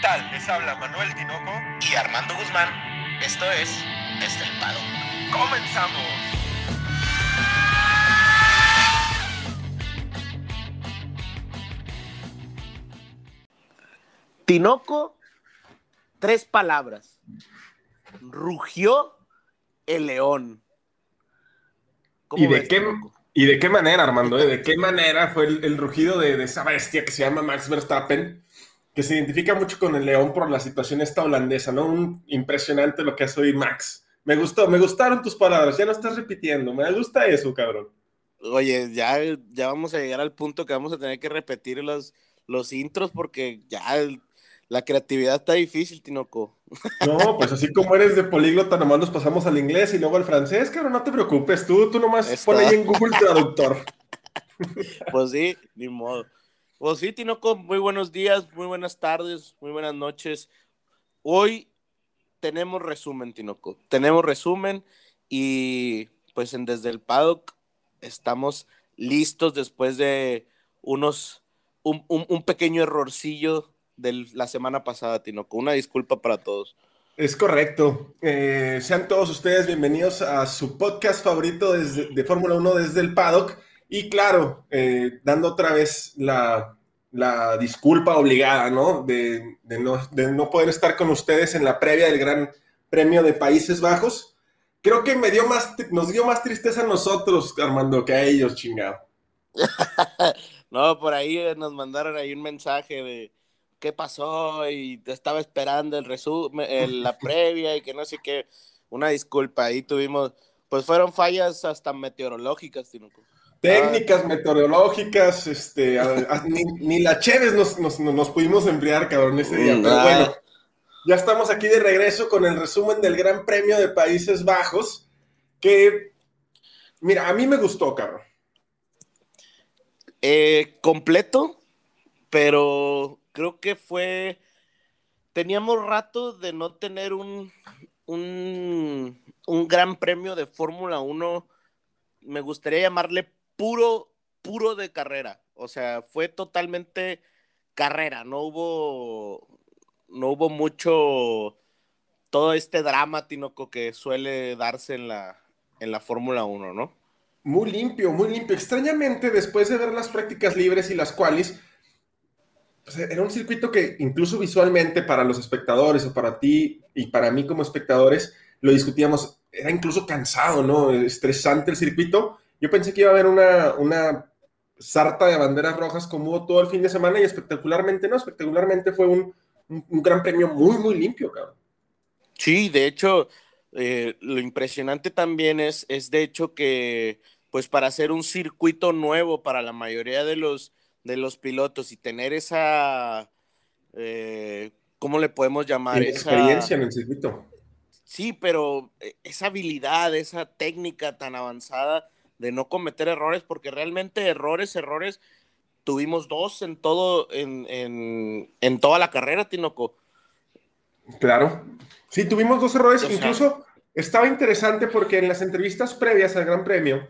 tal? Les habla Manuel Tinoco y Armando Guzmán. Esto es Desde el Pado. ¡Comenzamos! Tinoco, tres palabras. Rugió el león. ¿Y de, qué, ¿Y de qué manera, Armando? Eh? ¿De qué manera fue el, rugido de, esa bestia que se llama Max Verstappen? Que se identifica mucho con el león por la situación esta holandesa, ¿no? Un impresionante lo que hace hoy Max. Me gustó, me gustaron tus palabras, ya no estás repitiendo, me gusta eso, cabrón. Oye, ya, ya vamos a llegar al punto que vamos a tener que repetir los, los intros porque ya la creatividad está difícil, Tinoco. No, pues así como eres de políglota, nomás nos pasamos al inglés y luego al francés, cabrón, no te preocupes, tú, tú nomás pon ahí en Google Traductor. Pues sí, ni modo. Pues sí, Tinoco, muy buenos días, muy buenas tardes, muy buenas noches. Hoy tenemos resumen, Tinoco. Tenemos resumen y pues en Desde el Paddock estamos listos después de unos, un, un pequeño errorcillo de la semana pasada, Tinoco. Una disculpa para todos. Es correcto. Eh, sean todos ustedes bienvenidos a su podcast favorito de Fórmula 1 desde el paddock. Y claro, eh, dando otra vez la, disculpa obligada, ¿no? De, ¿no? de no poder estar con ustedes en la previa del Gran Premio de Países Bajos. Creo que me dio más, nos dio más tristeza a nosotros, Armando, que a ellos, chingado. no, por ahí nos mandaron ahí un mensaje de, qué pasó y te estaba esperando el resumen, la previa y que no sé qué. Una disculpa, ahí tuvimos, pues fueron fallas hasta meteorológicas, Tinuco. Técnicas meteorológicas, este, ni, la Chévez nos, nos, pudimos emplear, cabrón, ese día. Pero bueno, ya estamos aquí de regreso con el resumen del Gran Premio de Países Bajos, que, mira, a mí me gustó, cabrón. Eh, completo, pero creo que fue, teníamos rato de no tener un, un, gran premio de Fórmula 1, me gustaría llamarle puro, puro de carrera, o sea, fue totalmente carrera, no hubo, no hubo mucho, todo este drama, Tinoco, que suele darse en la, en la Fórmula 1, ¿no? Muy limpio, muy limpio. Extrañamente, después de ver las prácticas libres y las cuales, era un circuito que incluso visualmente para los espectadores o para ti y para mí como espectadores, lo discutíamos, era incluso cansado, ¿no? Estresante el circuito. Yo pensé que iba a haber una, una sarta de banderas rojas como hubo todo el fin de semana y espectacularmente no, espectacularmente fue un, un, gran premio muy, muy limpio, cabrón. Sí, de hecho, eh, lo impresionante también es, es de hecho que, pues para hacer un circuito nuevo para la mayoría de los de los pilotos y tener esa, eh, ¿cómo le podemos llamar? Experiencia en el circuito. Sí, pero eh, esa habilidad, esa técnica tan avanzada de no cometer errores, porque realmente errores, errores, tuvimos dos en todo, en, en, toda la carrera, Tinoco. Claro. Sí, tuvimos dos errores. Incluso estaba interesante porque en las entrevistas previas al Gran Premio,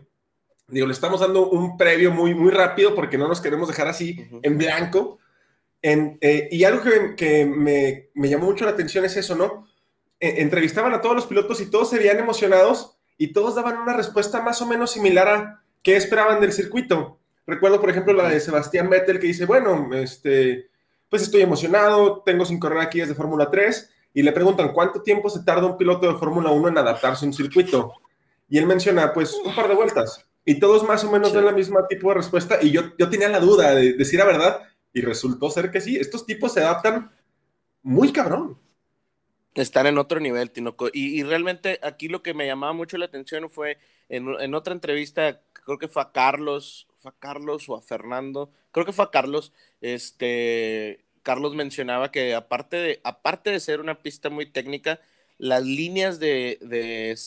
Digo, le estamos dando un previo muy, muy rápido porque no nos queremos dejar así en blanco. Eh, y algo que, me, llamó mucho la atención es eso, ¿no? E, entrevistaban a todos los pilotos y todos se veían emocionados y todos daban una respuesta más o menos similar a qué esperaban del circuito. Recuerdo, por ejemplo, la de Sebastián Vettel que dice, bueno, este, pues estoy emocionado, tengo sin correr aquí desde Fórmula 3 y le preguntan cuánto tiempo se tarda un piloto de Fórmula 1 en adaptarse a un circuito. Y él menciona, pues, un par de vueltas. Y todos más o menos dan la misma tipo de respuesta. Y yo, yo tenía la duda de decir la verdad. Y resultó ser que sí. Estos tipos se adaptan muy cabrón. Están en otro nivel, Tinoco. Y, realmente aquí lo que me llamaba mucho la atención fue en, otra entrevista, creo que fue a Carlos, fue a Carlos o a Fernando, creo que fue a Carlos, este, Carlos mencionaba que aparte de, aparte de ser una pista muy técnica, las líneas de, de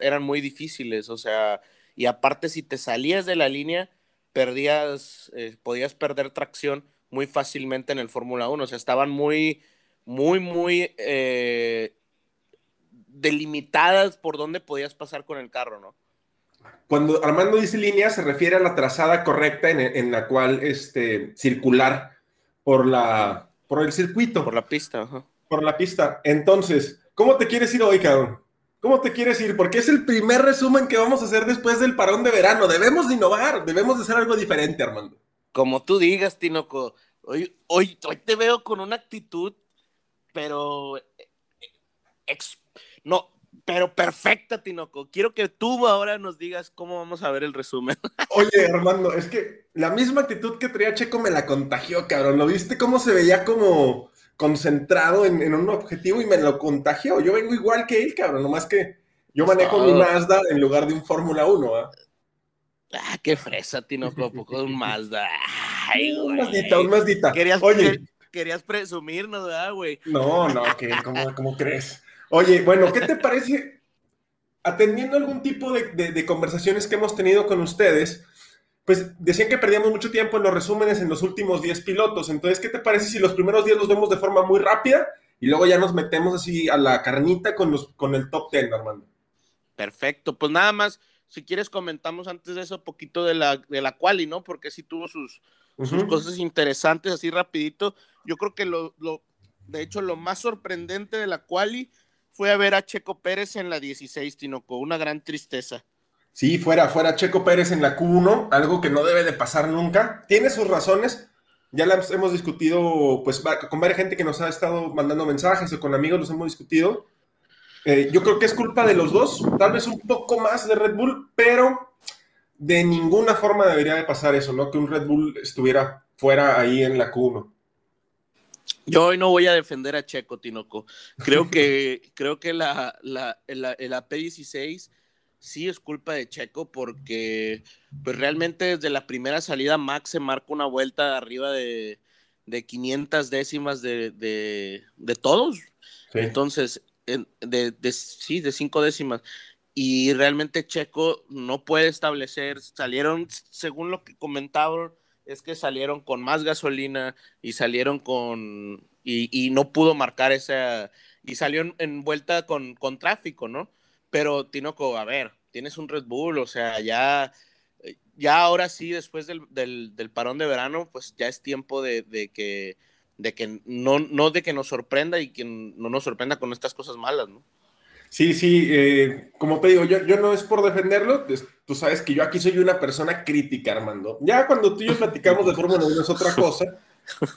eran muy difíciles, o sea, y aparte si te salías de la línea, perdías, eh, podías perder tracción muy fácilmente en el Fórmula 1, o sea, estaban muy, muy, muy eh, delimitadas por dónde podías pasar con el carro, ¿no? Cuando Armando dice línea, se refiere a la trazada correcta en, la cual este, circular por la, por el circuito. Por la pista, ajá. Por la pista. Entonces, ¿cómo te quieres ir hoy, cabrón? ¿Cómo te quieres ir? Porque es el primer resumen que vamos a hacer después del parón de verano. Debemos de innovar, debemos de hacer algo diferente, Armando. Como tú digas, Tinoco. Hoy, hoy, hoy te veo con una actitud, pero... no, pero perfecta, Tinoco. Quiero que tú ahora nos digas cómo vamos a ver el resumen. Oye, Armando, es que la misma actitud que traía Checo me la contagió, cabrón. ¿Lo viste cómo se veía como concentrado en, un objetivo y me lo contagió. Yo vengo igual que él, cabrón, nomás que yo manejo mi Mazda en lugar de un Fórmula 1, ¿ah? Ah, qué fresa, Tino Copo, con un Mazda. Ay, Un Mazdita, un Mazdita. Querías, Oye. Querías presumirnos, ¿verdad, güey? No, no, que, ¿cómo, crees? Oye, bueno, ¿qué te parece? Atendiendo algún tipo de, de conversaciones que hemos tenido con ustedes, pues decían que perdíamos mucho tiempo en los resúmenes en los últimos 10 pilotos. Entonces, ¿qué te parece si los primeros 10 los vemos de forma muy rápida y luego ya nos metemos así a la carnita con, los, con el top 10, Armando? Perfecto, pues nada más, si quieres comentamos antes de eso un poquito de la, de la quali, ¿no? Porque sí tuvo sus, sus cosas interesantes así rapidito. Yo creo que lo, lo, de hecho, lo más sorprendente de la quali fue ver a Checo Pérez en la 16, Tinoco, una gran tristeza. Sí, fuera, fuera Checo Pérez en la Q1, algo que no debe de pasar nunca. Tiene sus razones, ya las hemos discutido pues con varias gente que nos ha estado mandando mensajes o con amigos los hemos discutido. Eh, yo creo que es culpa de los dos, tal vez un poco más de Red Bull, pero de ninguna forma debería de pasar eso, ¿no? Que un Red Bull estuviera fuera ahí en la Q1. Yo hoy no voy a defender a Checo, Tinoco. Creo que, creo que la, la, la, la P16 sí es culpa de Checo porque pues realmente desde la primera salida Max se marca una vuelta arriba de, de 500 décimas de, de, todos. Entonces, de, de, sí, de cinco décimas. Y realmente Checo no puede establecer, salieron, según lo que comentaban, es que salieron con más gasolina y salieron con, y, no pudo marcar esa, y salió en, vuelta con, con tráfico, ¿no? Pero Tinoco, a ver, tienes un Red Bull, o sea, ya, ya ahora sí, después del, del, parón de verano, pues ya es tiempo de, de, que, de que no, no de que nos sorprenda y que no nos sorprenda con estas cosas malas, ¿no? Sí, sí, eh, como te digo, yo, yo no es por defenderlo, tú sabes que yo aquí soy una persona crítica, Armando. Ya cuando tú y yo platicamos de Fórmula 1 es otra cosa,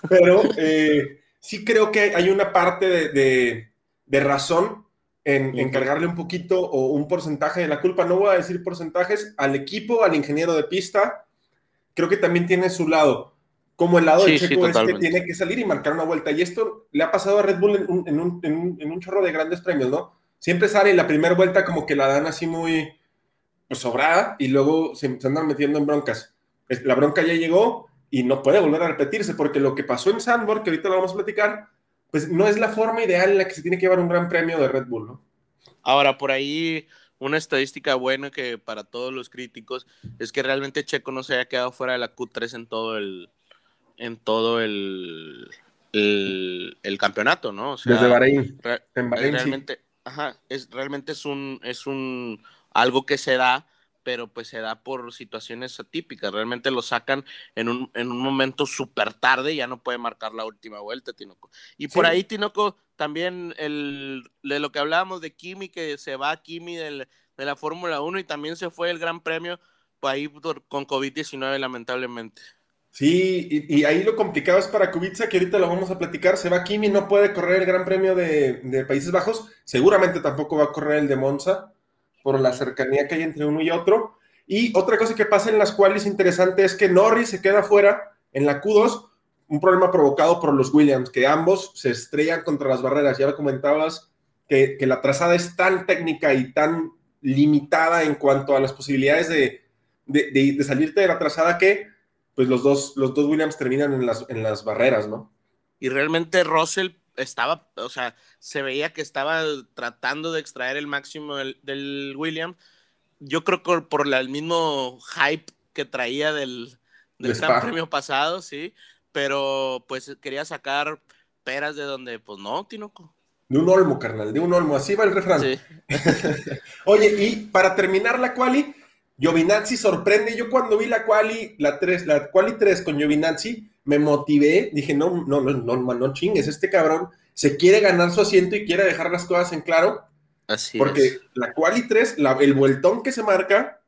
pero eh, sí creo que hay una parte de, de, de razón en encargarle un poquito o un porcentaje de la culpa, no voy a decir porcentajes, al equipo, al ingeniero de pista, creo que también tiene su lado. Como el lado de Checo es que tiene que salir y marcar una vuelta. Y esto le ha pasado a Red Bull en un, en chorro de grandes premios, ¿no? Siempre sale y la primera vuelta como que la dan así muy pues, sobrada y luego se, se andan metiendo en broncas. La bronca ya llegó y no puede volver a repetirse porque lo que pasó en Sandburg, que ahorita lo vamos a platicar, pues no es la forma ideal en la que se tiene que llevar un gran premio de Red Bull, ¿no? Ahora, por ahí una estadística buena que para todos los críticos es que realmente Checo no se haya quedado fuera de la Q3 en todo el en todo el, el, campeonato, ¿no? Desde Bahrein. en Bahrein realmente, ajá, es, realmente es un, es un algo que se da pero pues se da por situaciones atípicas. Realmente lo sacan en un, en un momento súper tarde y ya no puede marcar la última vuelta, Tinoco. Y por ahí, Tinoco, también el, de lo que hablábamos de Kimi, que se va Kimi del, de la Fórmula 1 y también se fue el Gran Premio, pues ahí con COVID-19, lamentablemente. Sí, y, ahí lo complicado es para Kubica, que ahorita lo vamos a platicar. Se va Kimi, no puede correr el Gran Premio de, de Países Bajos. Seguramente tampoco va a correr el de Monza por la cercanía que hay entre uno y otro. Y otra cosa que pasa en las cuales interesante es que Norris se queda fuera en la Q2, un problema provocado por los Williams, que ambos se estrellan contra las barreras. Ya lo comentabas, que, la trazada es tan técnica y tan limitada en cuanto a las posibilidades de, de, salirte de la trazada que pues los dos, los dos Williams terminan en las, en las barreras, ¿no? Y realmente Russell estaba, o sea, se veía que estaba tratando de extraer el máximo del, del William. Yo creo que por, el mismo hype que traía del, del Gran Premio pasado, sí, pero pues quería sacar peras de donde, pues no, Tinoco. De un olmo, carnal, de un olmo, así va el refrán. Oye, y para terminar la quali, Giovinazzi sorprende. Yo cuando vi la quali, la 3, la quali 3 con Giovinazzi, me motivé, dije, no, no, no, no, no chingues, este cabrón se quiere ganar su asiento y quiere dejar las cosas en claro. Así porque la quali 3, el vueltón que se marca,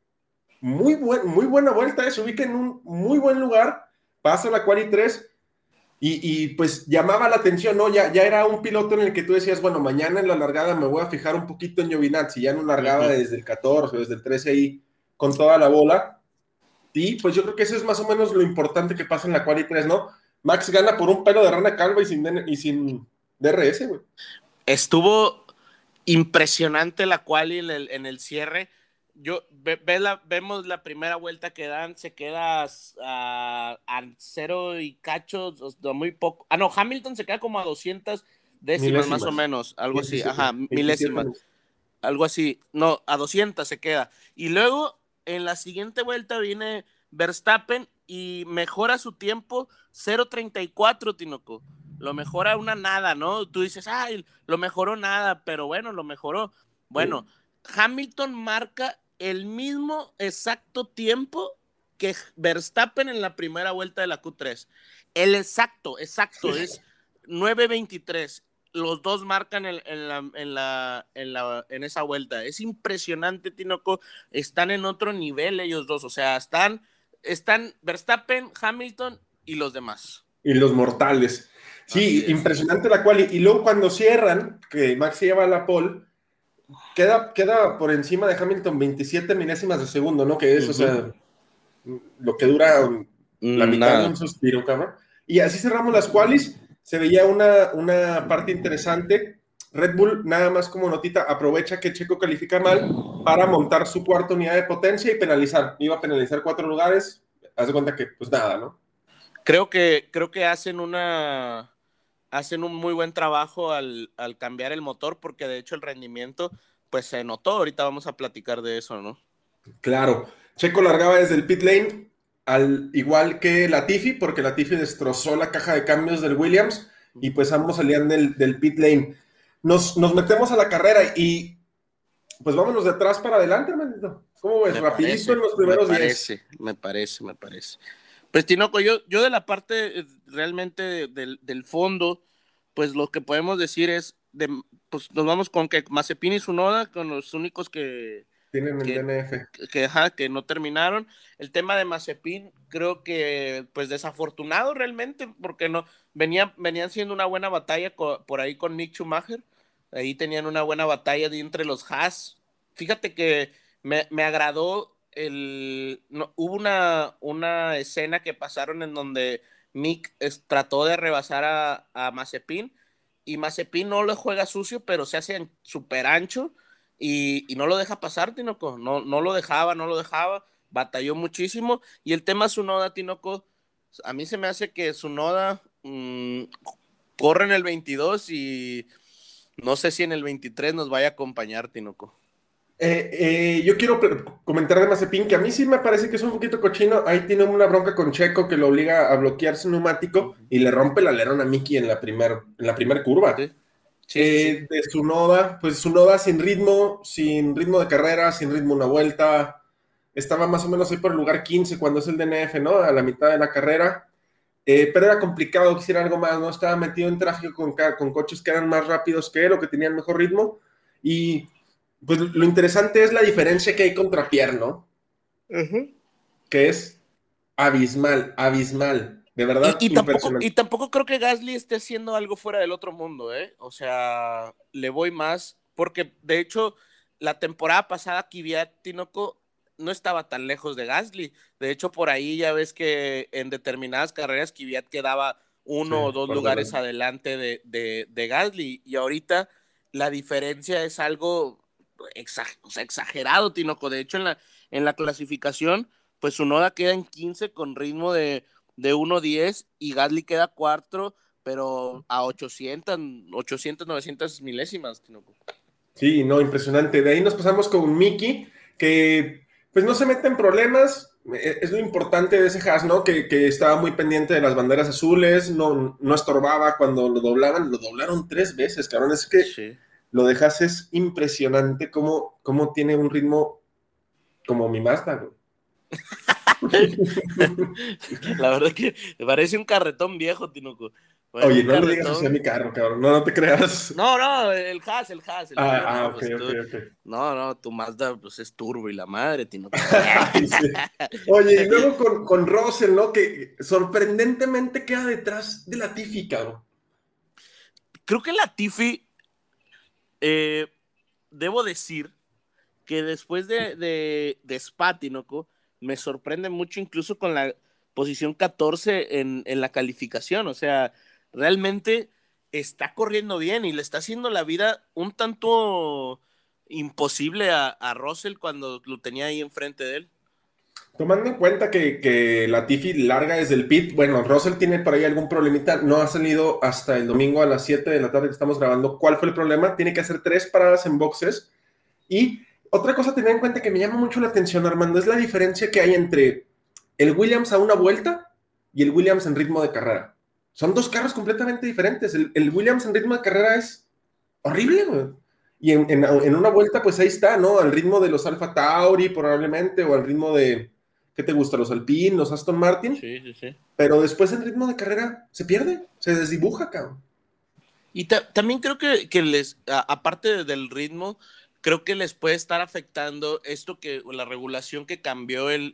muy, buen, muy buena vuelta, eh, se ubica en un muy buen lugar, pasa la quali 3 y, pues llamaba la atención, ¿no? Ya, ya era un piloto en el que tú decías, bueno, mañana en la largada me voy a fijar un poquito en Giovinazzi, ya no largaba desde el 14, desde el 13 ahí, con toda la bola. Y pues yo creo que eso es más o menos lo importante que pasa en la quali 3, ¿no? Max gana por un pelo de rana calva y sin, y sin DRS, güey. Estuvo impresionante la quali en el, en el cierre yo ve, la, vemos la primera vuelta que dan, se queda a, cero y cachos, muy poco. Ah, no, Hamilton se queda como a 200 décimas más o menos, algo así, ajá, milésimas, algo así. No, a 200 se queda. Y luego en la siguiente vuelta viene Verstappen y mejora su tiempo 0.34, Tinoco. Lo mejora una nada, ¿no? Tú dices, ay, lo mejoró nada, pero bueno, lo mejoró. Bueno, Hamilton marca el mismo exacto tiempo que Verstappen en la primera vuelta de la Q3. El exacto, exacto, es 9.23. Los dos marcan en, la, en, esa vuelta. Es impresionante, Tinoco. Están en otro nivel ellos dos. O sea, están, están Verstappen, Hamilton y los demás. Y los mortales. Sí, impresionante la cual. Y, luego cuando cierran, que Max lleva la pole, Queda, queda por encima de Hamilton 27 milésimas de segundo, ¿no? Que es, o sea, lo que dura la mitad de un suspiro, cabrón. Y así cerramos las qualis. Se veía una, una parte interesante. Red Bull, nada más como notita, aprovecha que Checo califica mal para montar su cuarta unidad de potencia y penalizar. Iba a penalizar cuatro lugares. Haz de cuenta que, pues nada, ¿no? Creo que, creo que hacen una hacen un muy buen trabajo al, cambiar el motor, porque de hecho el rendimiento pues se notó. Ahorita vamos a platicar de eso, ¿no? Claro. Checo largaba desde el pit lane, al igual que Latifi, porque Latifi destrozó la caja de cambios del Williams y pues ambos salían del, pit lane. Nos, metemos a la carrera y pues vámonos de atrás para adelante. ¿Cómo ves? Rapidito en los primeros me parece, Me parece, me parece. Pues Tinoco, yo, yo de la parte eh, realmente del, fondo, pues lo que podemos decir es, de, pues nos vamos con que Mazepin y Sunoda, con los únicos que... Tienen el DNF. Que, que no terminaron. El tema de Mazepin, creo que pues desafortunado realmente, porque no, venía, venían siendo una buena batalla por ahí con Nick Schumacher. Ahí tenían una buena batalla de entre los Haas. Fíjate que me, me agradó el, hubo una, una escena que pasaron en donde Mick trató de rebasar a, a Mazepin y Mazepin no lo juega sucio, pero se hace súper ancho y, no lo deja pasar, Tinoco. No, no lo dejaba, no lo dejaba, batalló muchísimo. Y el tema Sunoda, Tinoco, a mí se me hace que Sunoda mmm, corre en el 22 y no sé si en el 23 nos vaya a acompañar, Tinoco. Eh, eh, yo quiero comentar de Mazepin que a mí sí me parece que es un poquito cochino. Ahí tiene una bronca con Checo que lo obliga a bloquear su neumático y le rompe el alerón a Miki en la primera en la primer curva. Eh, de su noda, pues su noda sin ritmo, sin ritmo de carrera, sin ritmo una vuelta. Estaba más o menos ahí por el lugar 15 cuando es el DNF, ¿no? A la mitad de la carrera. pero era complicado que hiciera algo más, ¿no? Estaba metido en tráfico con, con coches que eran más rápidos que él o que tenían mejor ritmo. Y pues lo interesante es la diferencia que hay contra Pierre, ¿no? Que es abismal, abismal. De verdad, y, tampoco, y tampoco creo que Gasly esté haciendo algo fuera del otro mundo, ¿eh? O sea, le voy más, porque de hecho, la temporada pasada Kvyat Tinoco no estaba tan lejos de Gasly. De hecho, por ahí ya ves que en determinadas carreras Kvyat quedaba uno o dos lugares adelante de, de, de Gasly. Y ahorita la diferencia es algo exagerado, Tinoco. De hecho, en la, en la clasificación, pues su noda queda en 15 con ritmo de, de 1.10 y Gasly queda 4, pero a 800, 800, 900 milésimas. Sí, no, impresionante. De ahí nos pasamos con Mickey, que pues no se mete en problemas. E, es lo importante de ese Haas, ¿no? Que, estaba muy pendiente de las banderas azules, no, no estorbaba cuando lo doblaban, lo doblaron tres veces, cabrón. Es que lo dejas es impresionante cómo, cómo tiene un ritmo como mi Mazda, la verdad que parece un carretón viejo, Tinoco. Oye, no le digas así a mi carro, cabrón. No, no te creas. No, no, el Haas, el Haas. El ah, ah ok, ok, ok. No, no, tu Mazda pues, es turbo y la madre, Tinoco. Oye, y luego con, con Russell, ¿no? Que sorprendentemente queda detrás de la Tiffy, cabrón. Creo que la Tiffy, eh, debo decir que después de, de, de Spa, Tinoco, me sorprende mucho incluso con la posición 14 en, en la calificación. O sea, realmente está corriendo bien y le está haciendo la vida un tanto imposible a, a Russell cuando lo tenía ahí enfrente de él. Tomando en cuenta que, que la Tiffy larga desde el pit, bueno, Russell tiene por ahí algún problemita, no ha salido hasta el domingo a las 7 de la tarde que estamos grabando. ¿Cuál fue el problema? Tiene que hacer tres paradas en boxes. Y otra cosa a tener en cuenta que me llama mucho la atención, Armando, es la diferencia que hay entre el Williams a una vuelta y el Williams en ritmo de carrera. Son dos carros completamente diferentes. El, Williams en ritmo de carrera es horrible, güey. Y en, una vuelta, pues ahí está, ¿no? Al ritmo de los Alfa Tauri, probablemente, o al ritmo de, ¿qué te gusta? Los Alpine, los Aston Martin. Sí, sí, sí. Pero después en ritmo de carrera se pierde, se desdibuja, cabrón. Y también creo que, que les, aparte del ritmo, creo que les puede estar afectando esto que, la regulación que cambió el,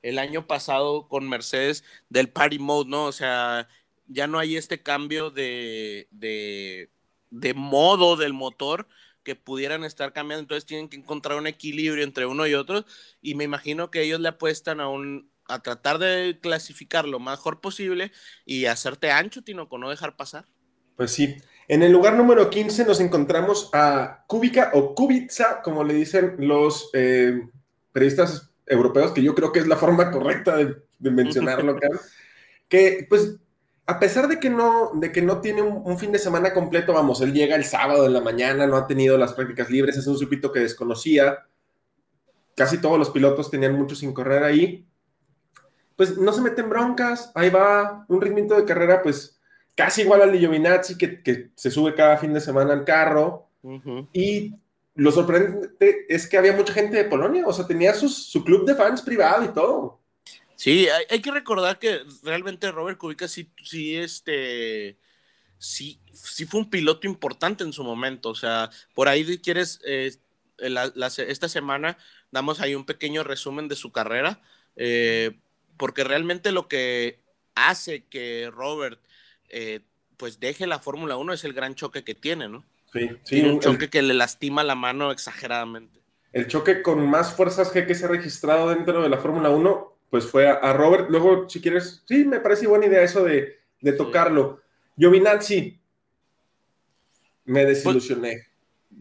el, año pasado con Mercedes del party mode, ¿no? O sea, ya no hay este cambio de, de, modo del motor que pudieran estar cambiando, entonces tienen que encontrar un equilibrio entre uno y otro y me imagino que ellos le apuestan a un a tratar de clasificar lo mejor posible y hacerte ancho, Tino, con no dejar pasar. Pues sí. En el lugar número 15 nos encontramos a Kubica o Kubica, como le dicen los eh, periodistas europeos, que yo creo que es la forma correcta de, mencionarlo, que pues a pesar de que no, de que no tiene un, fin de semana completo, vamos, él llega el sábado en la mañana, no ha tenido las prácticas libres, es un circuito que desconocía, casi todos los pilotos tenían mucho sin correr ahí, pues no se meten broncas, ahí va, un ritmito de carrera, pues casi igual al de Giovinazzi, que, se sube cada fin de semana al carro, y lo sorprendente es que había mucha gente de Polonia, o sea, tenía su club de fans privado y todo. Sí, hay, que recordar que realmente Robert Kubica sí, sí, este, sí, sí fue un piloto importante en su momento. O sea, por ahí quieres, eh, esta semana damos ahí un pequeño resumen de su carrera, eh, porque realmente lo que hace que Robert eh, pues deje la Fórmula 1 es el gran choque que tiene, ¿no? Sí, sí. un choque que le lastima la mano exageradamente. El choque con más fuerzas G que se ha registrado dentro de la Fórmula 1 pues fue a, Robert. Luego, si quieres, sí, me parece buena idea eso de, de tocarlo. Giovinazzi, me pues, desilusioné,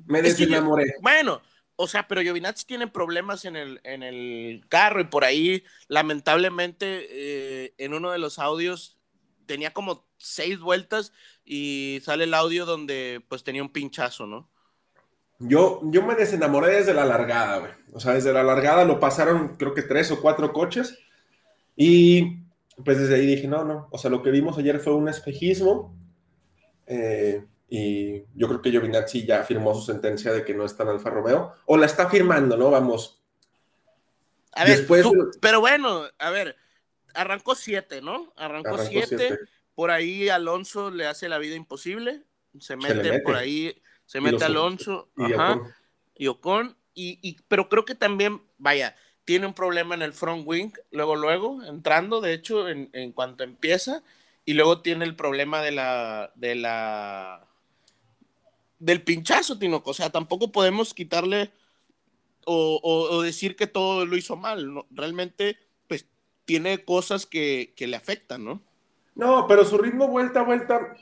me desenamoré. bueno, o sea, pero Giovinazzi tiene problemas en el, en el carro y por ahí, lamentablemente, eh, en uno de los audios tenía como seis vueltas y sale el audio donde pues tenía un pinchazo, ¿no? Yo, yo me desenamoré desde la largada, güey. O sea, desde la largada lo pasaron creo que tres o cuatro coches. Y pues desde ahí dije, no, no. O sea, lo que vimos ayer fue un espejismo. Eh, y yo creo que Giovinazzi ya firmó su sentencia de que no está en Alfa Romeo. O la está firmando, ¿no? Vamos. A ver, pero bueno, a ver, arrancó siete, ¿no? Arrancó, siete. Por ahí Alonso le hace la vida imposible. Se mete. por ahí se mete Alonso y Ocon. Y Ocon y, pero creo que también, vaya, tiene un problema en el front wing, luego, luego, entrando, de hecho, en, cuanto empieza, y luego tiene el problema de la, de la, del pinchazo, Tinoco, o sea, tampoco podemos quitarle o, decir que todo lo hizo mal, realmente, tiene cosas que, que le afectan, ¿no? No, pero su ritmo vuelta a vuelta,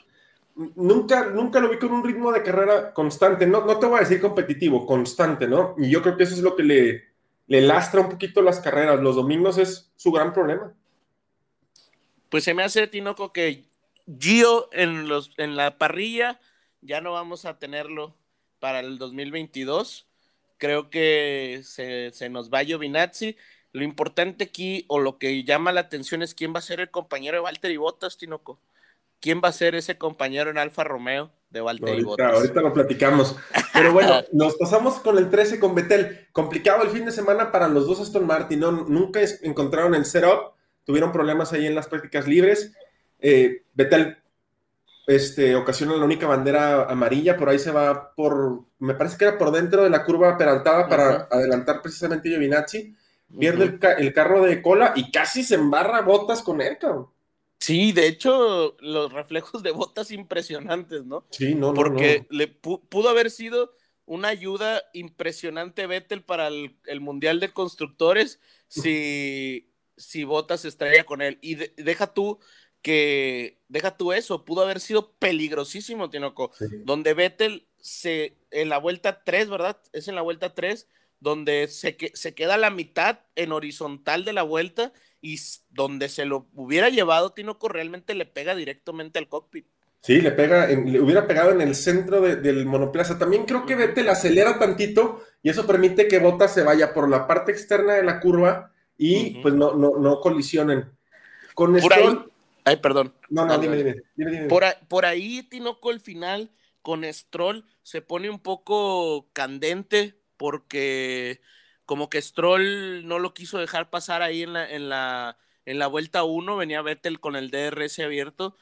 nunca, nunca lo vi con un ritmo de carrera constante, no, no te voy a decir competitivo, constante, ¿no? Y yo creo que eso es lo que le, le lastra un poquito las carreras. Los domingos es su gran problema. Pues se me hace, Tinoco, que Gio en, los, en la parrilla ya no vamos a tenerlo para el 2022. Creo que se, se nos va Giovinazzi. Lo importante aquí, o lo que llama la atención, es quién va a ser el compañero de Valtteri Bottas, Tinoco quién va a ser ese compañero en Alfa Romeo de Valtteri ahorita, Ahorita lo platicamos. Pero bueno, nos pasamos con el 13 con Betel. Complicado el fin de semana para los dos Aston Martin, ¿no? Nunca encontraron el setup, tuvieron problemas ahí en las prácticas libres. Eh, Betel este, ocasiona la única bandera amarilla, por ahí se va por, me parece que era por dentro de la curva peraltada para adelantar precisamente Giovinazzi, pierde el, carro de cola y casi se embarra botas con él, cabrón. Sí, de hecho, los reflejos de botas impresionantes, ¿no? Sí, no, no. Porque le pudo haber sido una ayuda impresionante Vettel para el, Mundial de Constructores si, si Botas estrella con él. Y deja tú que, deja tú eso, pudo haber sido peligrosísimo, Tinoco, donde Vettel se, en la vuelta 3, ¿verdad? Es en la vuelta 3, donde se, se queda la mitad en horizontal de la vuelta y donde se lo hubiera llevado, Tinoco realmente le pega directamente al cockpit. Sí, le pega, le hubiera pegado en el centro del monoplaza. También creo que Vettel acelera tantito y eso permite que Bottas se vaya por la parte externa de la curva y pues no, no, no colisionen. Con Stroll, Ay, perdón. No, no, dime, dime, dime, Por, por, ahí, Tinoco, el final con Stroll se pone un poco candente porque como que Stroll no lo quiso dejar pasar ahí en la, en la, en la vuelta 1, venía Vettel con el DRS abierto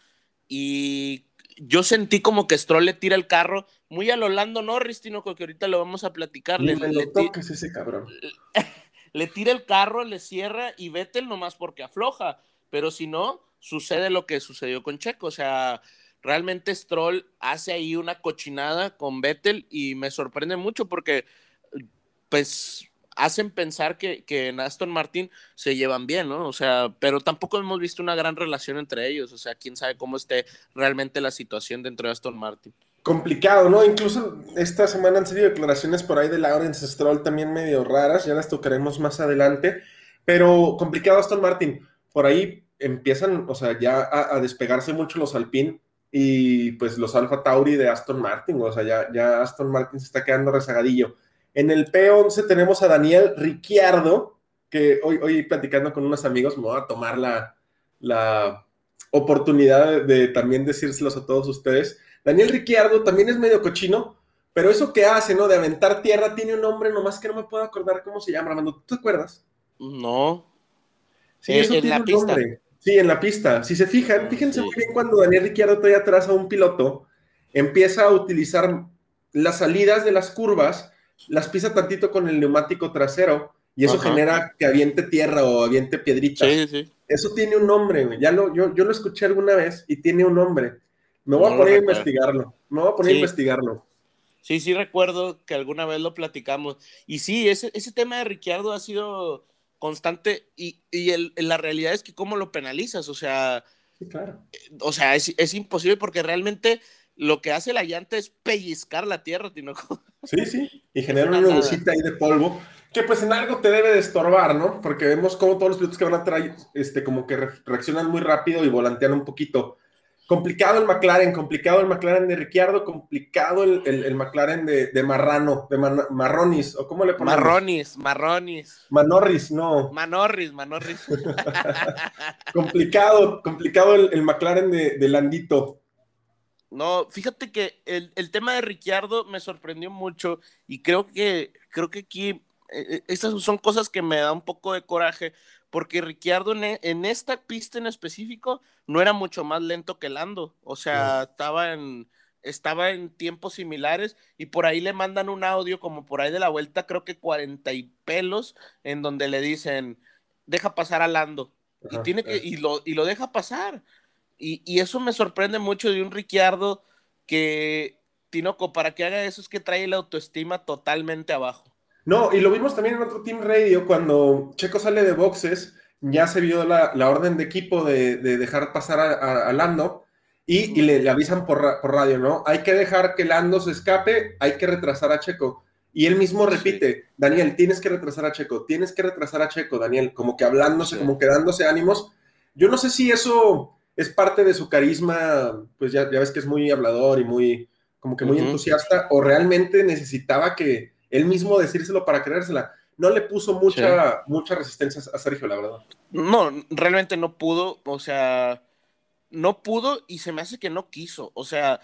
y yo sentí como que Stroll le tira el carro muy a lo Lando Norris, Tinoco, que ahorita lo vamos a platicar. Le, le, toques ese cabrón. le tira el carro, le cierra y Vettel nomás porque afloja, pero si no, sucede lo que sucedió con Checo. O sea, realmente Stroll hace ahí una cochinada con Vettel y me sorprende mucho porque, pues, hacen pensar que, que, en Aston Martin se llevan bien, ¿no? O sea, pero tampoco hemos visto una gran relación entre ellos. O sea, quién sabe cómo esté realmente la situación dentro de Aston Martin. Complicado, ¿no? Incluso esta semana han salido declaraciones por ahí de Lawrence Stroll también medio raras, ya las tocaremos más adelante, pero complicado Aston Martin. Por ahí empiezan, o sea, ya a, despegarse mucho los Alpine y pues los Alfa Tauri de Aston Martin, o sea, ya, ya Aston Martin se está quedando rezagadillo. En el P11 tenemos a Daniel Ricciardo, que hoy, hoy platicando con unos amigos me voy a tomar la, la oportunidad de, también decírselos a todos ustedes. Daniel Ricciardo también es medio cochino, pero eso que hace, ¿no? De aventar tierra tiene un nombre, nomás que no me puedo acordar cómo se llama, Armando. ¿Tú te acuerdas? No. Sí, eso en tiene la pista. Nombre. Sí, en la pista. Si se fijan, fíjense muy bien cuando Daniel Ricciardo trae atrás a un piloto, empieza a utilizar las salidas de las curvas, las pisa tantito con el neumático trasero y eso genera que aviente tierra o aviente piedritas. Sí, sí. Eso tiene un nombre, Ya lo, yo, yo lo escuché alguna vez y tiene un nombre. Me voy a poner a investigarlo. Me voy a poner a investigarlo. Sí, sí recuerdo que alguna vez lo platicamos. Y sí, ese, ese tema de Ricciardo ha sido constante y, y la realidad es que cómo lo penalizas, o sea, o sea, es, imposible porque realmente lo que hace la llanta es pellizcar la tierra, Tinoco. Sí, sí, y genera una nubecita ahí de polvo, que pues en algo te debe de estorbar, ¿no? Porque vemos cómo todos los pilotos que van a traer, este, como que reaccionan muy rápido y volantean un poquito. Complicado el McLaren, complicado el McLaren de Ricciardo, complicado el, el, McLaren de, de, Marrano, de Marronis, o cómo le ponemos. Marronis, Marronis. Manorris, no. Manorris, Manorris. complicado, complicado el, el McLaren de, de, Landito. No, fíjate que el, el, tema de Ricciardo me sorprendió mucho y creo que, creo que aquí, eh, eh, estas son cosas que me da un poco de coraje porque Ricciardo e, en, esta pista en específico no era mucho más lento que Lando, o sea, estaba en estaba en tiempos similares y por ahí le mandan un audio como por ahí de la vuelta, creo que 40 y pelos, en donde le dicen, deja pasar a Lando. y, tiene que, y, lo, y lo deja pasar. Y, y, eso me sorprende mucho de un Ricciardo que, Tinoco, para que haga eso es que trae la autoestima totalmente abajo. No, y lo vimos también en otro Team Radio cuando Checo sale de boxes, ya se vio la, orden de equipo de, dejar pasar a, Lando y, le, avisan por, radio, ¿no? Hay que dejar que Lando se escape, hay que retrasar a Checo. Y él mismo repite, Daniel, tienes que retrasar a Checo, tienes que retrasar a Checo, Daniel, como que hablándose, como que dándose ánimos. Yo no sé si eso es parte de su carisma, pues ya, ya ves que es muy hablador y muy, como que muy entusiasta, o realmente necesitaba que, él mismo decírselo para creérsela. No le puso mucha, mucha resistencia a Sergio, la verdad. No, realmente no pudo. O sea, no pudo y se me hace que no quiso. O sea,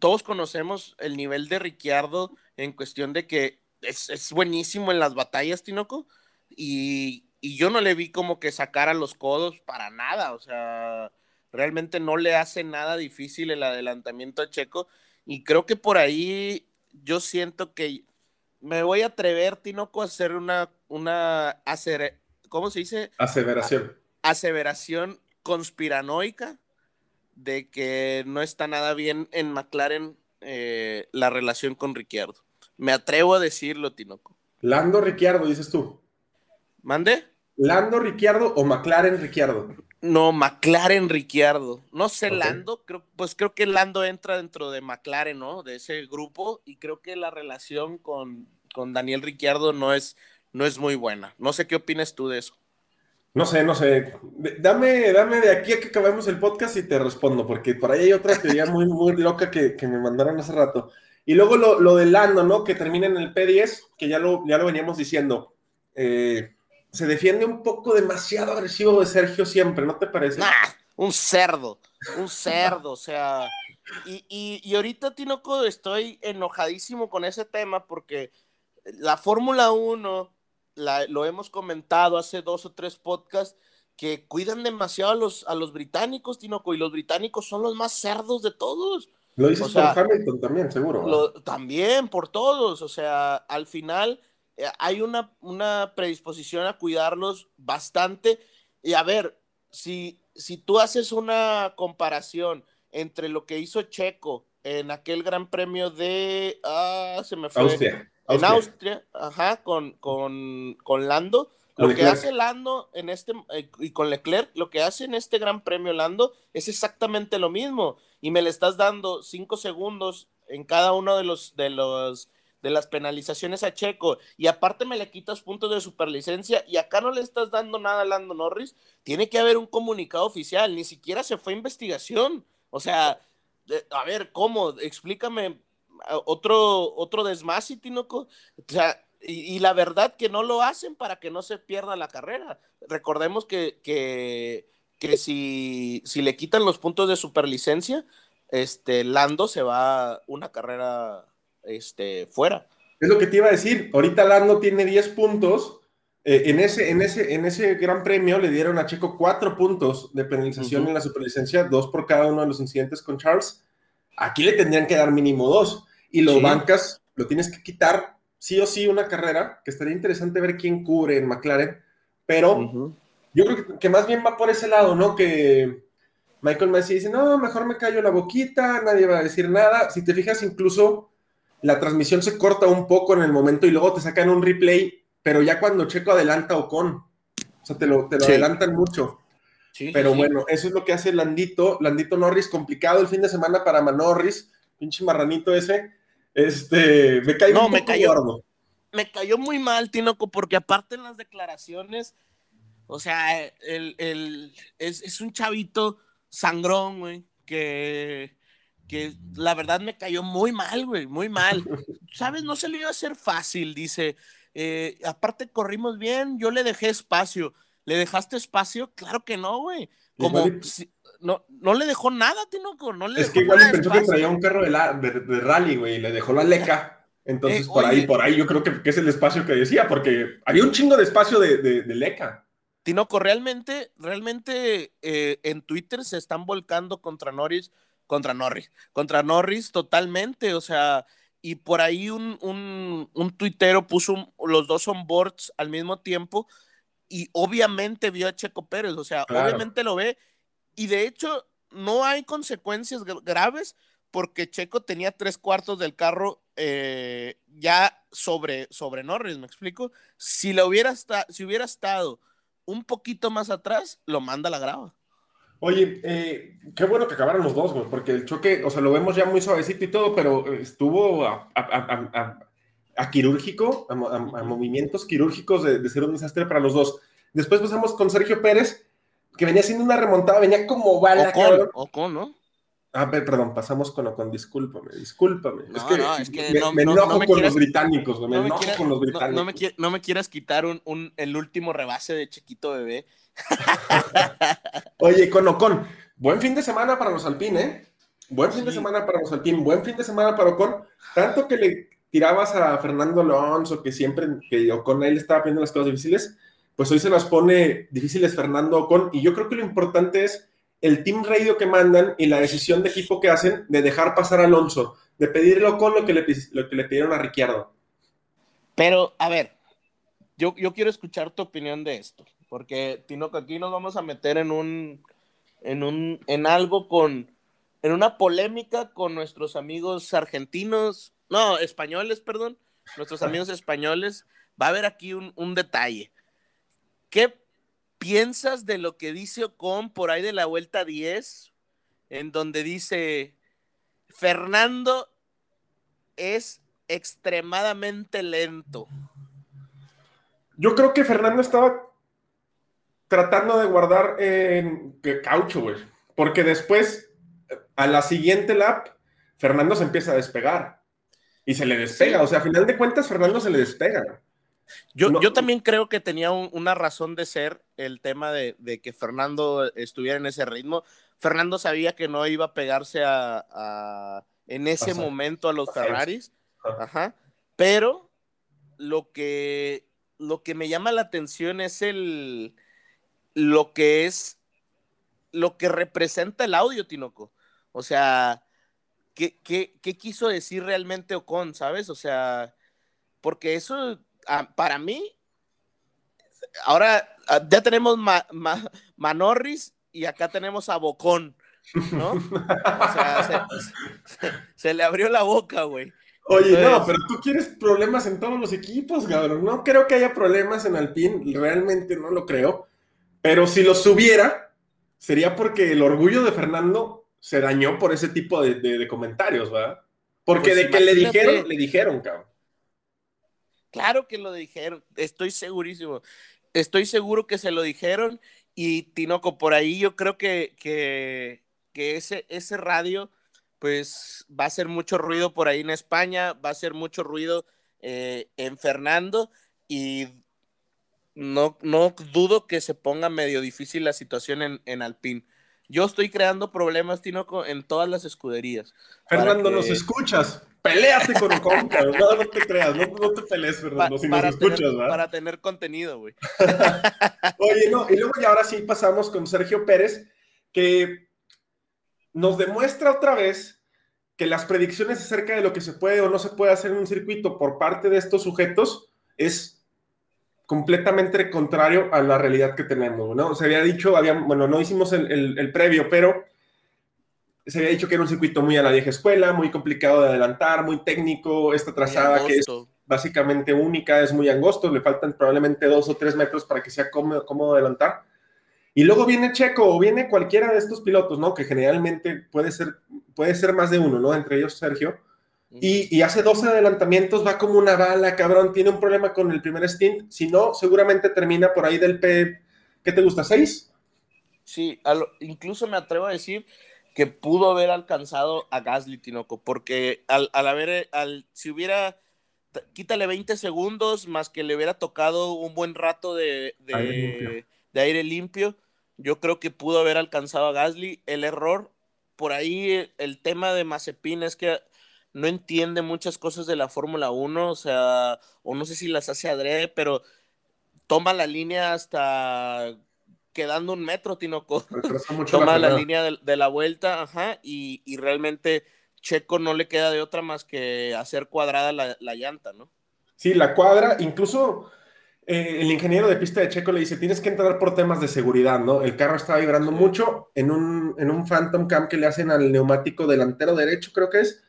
todos conocemos el nivel de Ricciardo en cuestión de que es, buenísimo en las batallas, Tinoco, y, y, yo no le vi como que sacara los codos para nada, o sea, realmente no le hace nada difícil el adelantamiento a Checo, y creo que por ahí yo siento que me voy a atrever, Tinoco, a hacer una, una hacer, ¿cómo se dice? Aseveración. aseveración conspiranoica de que no está nada bien en McLaren eh, la relación con Ricciardo. Me atrevo a decirlo, Tinoco. Lando Ricciardo, dices tú. ¿Mande? ¿Lando Ricciardo o McLaren Ricciardo? No, McLaren Ricciardo. No sé, Lando, creo, pues creo que Lando entra dentro de McLaren, ¿no? De ese grupo, y creo que la relación con, con Daniel Ricciardo no es, no es muy buena. No sé qué opinas tú de eso. No sé, no sé. Dame, dame de aquí a que acabemos el podcast y te respondo, porque por ahí hay otra teoría muy, muy loca que, me mandaron hace rato. Y luego lo, lo de Lando, ¿no? Que termina en el P10, que ya lo, ya lo veníamos diciendo. Eh, se defiende un poco demasiado agresivo de Sergio siempre, ¿no te parece? un cerdo, un cerdo, o sea. Y, y, y ahorita, Tinoco, estoy enojadísimo con ese tema porque la Fórmula 1 lo hemos comentado hace dos o tres podcasts, que cuidan demasiado a los, a los británicos, Tinoco, y los británicos son los más cerdos de todos. Lo dices por Hamilton también, seguro. también por todos, o sea, al final hay una, una predisposición a cuidarlos bastante. Y a ver, si, si tú haces una comparación entre lo que hizo Checo en aquel gran premio de... Ah, se me fue. Austria en Austria, ajá, con, con, con Lando. Lo que hace Lando en este, eh, y con Leclerc, lo que hace en este Gran Premio Lando es exactamente lo mismo. Y me le estás dando cinco segundos en cada uno de los, de los, de las penalizaciones a Checo. Y aparte me le quitas puntos de superlicencia y acá no le estás dando nada a Lando Norris. Tiene que haber un comunicado oficial. Ni siquiera se fue a investigación. O sea, a ver, ¿cómo? Explícame otro, otro desmasi, O sea, y, la verdad que no lo hacen para que no se pierda la carrera. Recordemos que, que, que si, si, le quitan los puntos de superlicencia, este, Lando se va una carrera este, fuera. Es lo que te iba a decir. Ahorita Lando tiene 10 puntos. Eh, en, ese, en, ese, en ese gran premio le dieron a Checo 4 puntos de penalización en la superlicencia, dos por cada uno de los incidentes con Charles. Aquí le tendrían que dar mínimo dos y lo bancas, lo tienes que quitar sí o sí una carrera, que estaría interesante ver quién cubre en McLaren, pero yo creo que, más bien va por ese lado, ¿no? Que Michael Messi dice, no, mejor me callo la boquita, nadie va a decir nada. Si te fijas, incluso la transmisión se corta un poco en el momento y luego te sacan un replay, pero ya cuando Checo adelanta o con, o sea, te lo, te lo adelantan mucho. pero bueno, eso es lo que hace Landito, Landito Norris, complicado el fin de semana para Manorris, pinche marranito ese, este, me cayó no, me cayó, Me cayó muy mal, Tinoco, porque aparte en las declaraciones, o sea, el, es, un chavito sangrón, güey, que, que la verdad me cayó muy mal, güey, muy mal. ¿Sabes? No se le iba a hacer fácil, dice. Eh, aparte corrimos bien, yo le dejé espacio. ¿Le dejaste espacio? Claro que no, güey. Como, no, no le dejó nada, Tinoco. No le es que igual pensó que traía un carro de, de, rally, güey, y le dejó la leca. Entonces, eh, por ahí, por ahí, yo creo que, es el espacio que decía, porque había un chingo de espacio de, de leca. Tinoco, realmente, realmente eh, en Twitter se están volcando contra Norris, contra Norris, contra Norris totalmente, o sea, y por ahí un, un, un tuitero puso los dos on boards al mismo tiempo y obviamente vio a Checo Pérez, o sea, obviamente lo ve y de hecho, no hay consecuencias graves porque Checo tenía tres cuartos del carro eh, ya sobre, sobre Norris, ¿me explico? Si, le hubiera si hubiera estado un poquito más atrás, lo manda a la grava. Oye, eh, qué bueno que acabaron los dos, güey, porque el choque, o sea, lo vemos ya muy suavecito y todo, pero estuvo a, quirúrgico, a, movimientos quirúrgicos de, de, ser un desastre para los dos. Después pasamos con Sergio Pérez, que venía haciendo una remontada, venía como bala. Ocon, Ocon, ¿no? Ah, perdón, pasamos con Ocon, discúlpame, discúlpame. es que, no, es que me, no, me enojo con los británicos, me enojo con los británicos. No, me, quieras quitar un, un, el último rebase de Chiquito Bebé. Oye, con Ocon, buen fin de semana para los Alpine, ¿eh? Buen fin de semana para los Alpine, buen fin de semana para Ocon. Tanto que le tirabas a Fernando Alonso, que siempre, que Ocon él estaba poniendo las cosas difíciles, pues hoy se las pone difíciles Fernando Ocon. Y yo creo que lo importante es el team radio que mandan y la decisión de equipo que hacen de dejar pasar a Alonso, de pedirle a Ocon lo que le, lo que le pidieron a Ricciardo. Pero, a ver, yo, yo quiero escuchar tu opinión de esto, porque Tinoco, aquí nos vamos a meter en un, en un, en algo con, en una polémica con nuestros amigos argentinos, no, españoles, perdón, nuestros amigos españoles. Va a haber aquí un, un detalle. ¿Qué piensas de lo que dice Ocon por ahí de la vuelta 10? En donde dice, Fernando es extremadamente lento. Yo creo que Fernando estaba tratando de guardar en caucho, güey. Porque después, a la siguiente lap, Fernando se empieza a despegar. Y se le despega. O sea, a final de cuentas, Fernando se le despega. Yo, yo también creo que tenía una razón de ser el tema de, que Fernando estuviera en ese ritmo. Fernando sabía que no iba a pegarse a, en ese momento a los Ferraris. Ajá. Pero lo que, lo que me llama la atención es el lo que es lo que representa el audio, Tinoco. O sea, ¿qué, qué, qué quiso decir realmente Ocon, sabes? O sea, porque eso Ah, para mí, ahora ah, ya tenemos Manorris y acá tenemos a Bocón, ¿no? O sea, se, le abrió la boca, güey. Oye, no, pero tú quieres problemas en todos los equipos, cabrón. No creo que haya problemas en Alpine, realmente no lo creo. Pero si los hubiera, sería porque el orgullo de Fernando se dañó por ese tipo de, comentarios, ¿verdad? Porque pues de que le dijeron, le dijeron, cabrón. Claro que lo dijeron, estoy segurísimo. Estoy seguro que se lo dijeron y Tinoco, por ahí yo creo que, que, ese, ese radio pues va a hacer mucho ruido por ahí en España, va a hacer mucho ruido eh, en Fernando y no, no dudo que se ponga medio difícil la situación en, en Alpine. Yo estoy creando problemas, Tinoco, en todas las escuderías. Fernando, nos escuchas. Peleate con Ocon, No, no te creas, no, te pelees, Fernando, si nos escuchas, ¿verdad? Para tener contenido, güey. Oye, no, y luego ya ahora sí pasamos con Sergio Pérez, que nos demuestra otra vez que las predicciones acerca de lo que se puede o no se puede hacer en un circuito por parte de estos sujetos es completamente contrario a la realidad que tenemos, ¿no? Se había dicho, había, bueno, no hicimos el, previo, pero se había dicho que era un circuito muy a la vieja escuela, muy complicado de adelantar, muy técnico, esta trazada que es básicamente única, es muy angosto, le faltan probablemente dos o tres metros para que sea cómodo, cómodo adelantar. Y luego viene Checo o viene cualquiera de estos pilotos, ¿no? Que generalmente puede ser, puede ser más de uno, ¿no? Entre ellos Sergio y, hace 12 adelantamientos, va como una bala, cabrón. Tiene un problema con el primer stint. Si no, seguramente termina por ahí del P. ¿Qué te gusta? ¿6? Sí, incluso me atrevo a decir que pudo haber alcanzado a Gasly Tinoco, porque al, haber, al, si hubiera, quítale 20 segundos más que le hubiera tocado un buen rato de, de, aire limpio, yo creo que pudo haber alcanzado a Gasly. El error, por ahí el tema de Mazepin es que no entiende muchas cosas de la Fórmula 1, o sea, o no sé si las hace adrede, pero toma la línea hasta quedando un metro, Tinoco. toma la, línea de, la vuelta, ajá, y, realmente Checo no le queda de otra más que hacer cuadrada la, llanta, ¿no? Sí, la cuadra, incluso eh, el ingeniero de pista de Checo le dice, tienes que entrar por temas de seguridad, ¿no? El carro está vibrando mucho en un, en un Phantom Cam que le hacen al neumático delantero derecho, creo que es,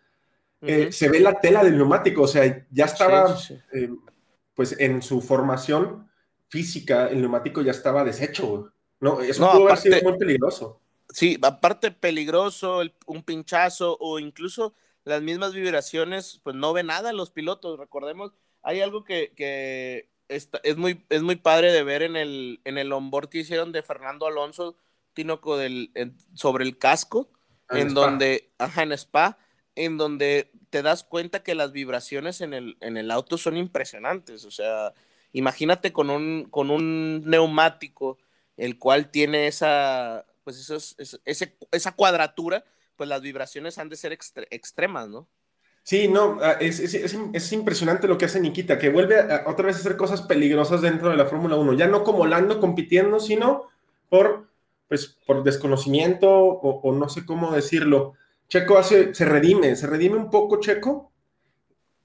eh, se ve la tela del neumático, o sea, ya estaba, eh, pues en su formación física, el neumático ya estaba deshecho, ¿no? Eso pudo haber sido muy peligroso. Sí, aparte peligroso, un pinchazo o incluso las mismas vibraciones, pues no ve nada los pilotos, recordemos, hay algo que, es, muy, es muy padre de ver en el, en el onboard que hicieron de Fernando Alonso, Tinoco, del, sobre el casco, en, donde, ajá, en Spa, en donde te das cuenta que las vibraciones en el, en el auto son impresionantes. O sea, imagínate con un, con un neumático, el cual tiene esa, pues eso es, ese, esa cuadratura, pues las vibraciones han de ser extremas, ¿no? Sí, no, ah, es, es, impresionante lo que hace Nikita, que vuelve otra vez a hacer cosas peligrosas dentro de la Fórmula 1, ya no como Lando compitiendo, sino por, pues, por desconocimiento o, no sé cómo decirlo. Checo hace, se redime, se redime un poco Checo,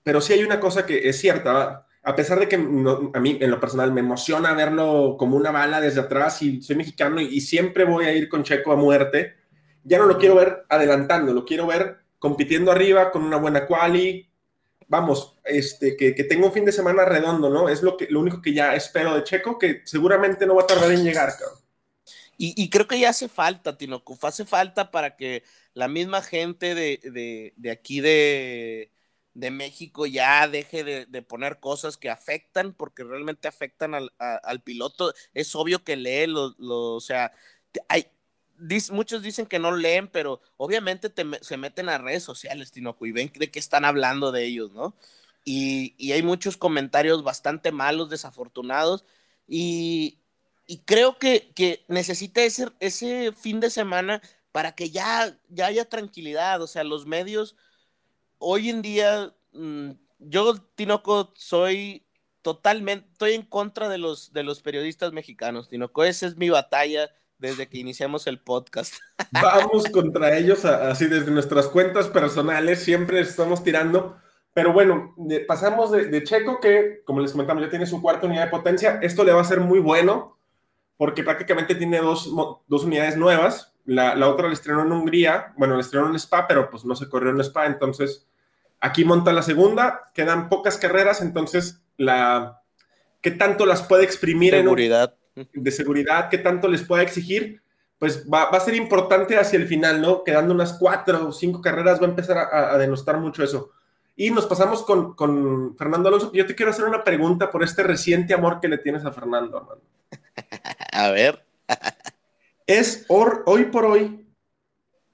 pero sí hay una cosa que es cierta, a pesar de que a mí en lo personal me emociona verlo como una bala desde atrás y soy mexicano y, siempre voy a ir con Checo a muerte, ya no lo quiero ver adelantando, lo quiero ver compitiendo arriba con una buena quali. Vamos, este, que, que tenga un fin de semana redondo, ¿no? Es lo, que, lo único que ya espero de Checo, que seguramente no va a tardar en llegar, cabrón. Y, creo que ya hace falta, Tinoco, hace falta para que la misma gente de, de aquí de, de México ya deje de, poner cosas que afectan, porque realmente afectan al, piloto. Es obvio que lee, lo, o sea, hay, muchos dicen que no leen, pero obviamente se meten a redes sociales, Tinoco, y ven de qué están hablando de ellos, ¿no? Y, hay muchos comentarios bastante malos, desafortunados, y, creo que, que necesita ese, ese fin de semana para que ya, ya haya tranquilidad, o sea, los medios hoy en día, mm, yo, Tinoco, soy totalmente, estoy en contra de los, de los periodistas mexicanos, Tinoco, esa es mi batalla desde que iniciamos el podcast. Vamos contra ellos, así desde nuestras cuentas personales, siempre estamos tirando. Pero bueno, pasamos de, Checo, que como les comentamos, ya tiene su cuarta unidad de potencia. Esto le va a ser muy bueno, porque prácticamente tiene dos, dos unidades nuevas. La, la, otra la estrenó en Hungría, bueno, la estrenó en Spa, pero pues no se corrió en Spa, entonces Aquí monta la segunda, quedan pocas carreras, entonces la qué tanto las puede exprimir seguridad. de seguridad, qué tanto les puede exigir, pues va, a ser importante hacia el final, ¿no? Quedando unas cuatro o cinco carreras va a empezar a, denostar mucho eso. Y nos pasamos con, con, Fernando Alonso. Yo te quiero hacer una pregunta por este reciente amor que le tienes a Fernando, hermano. a ver. ¿Es hoy por hoy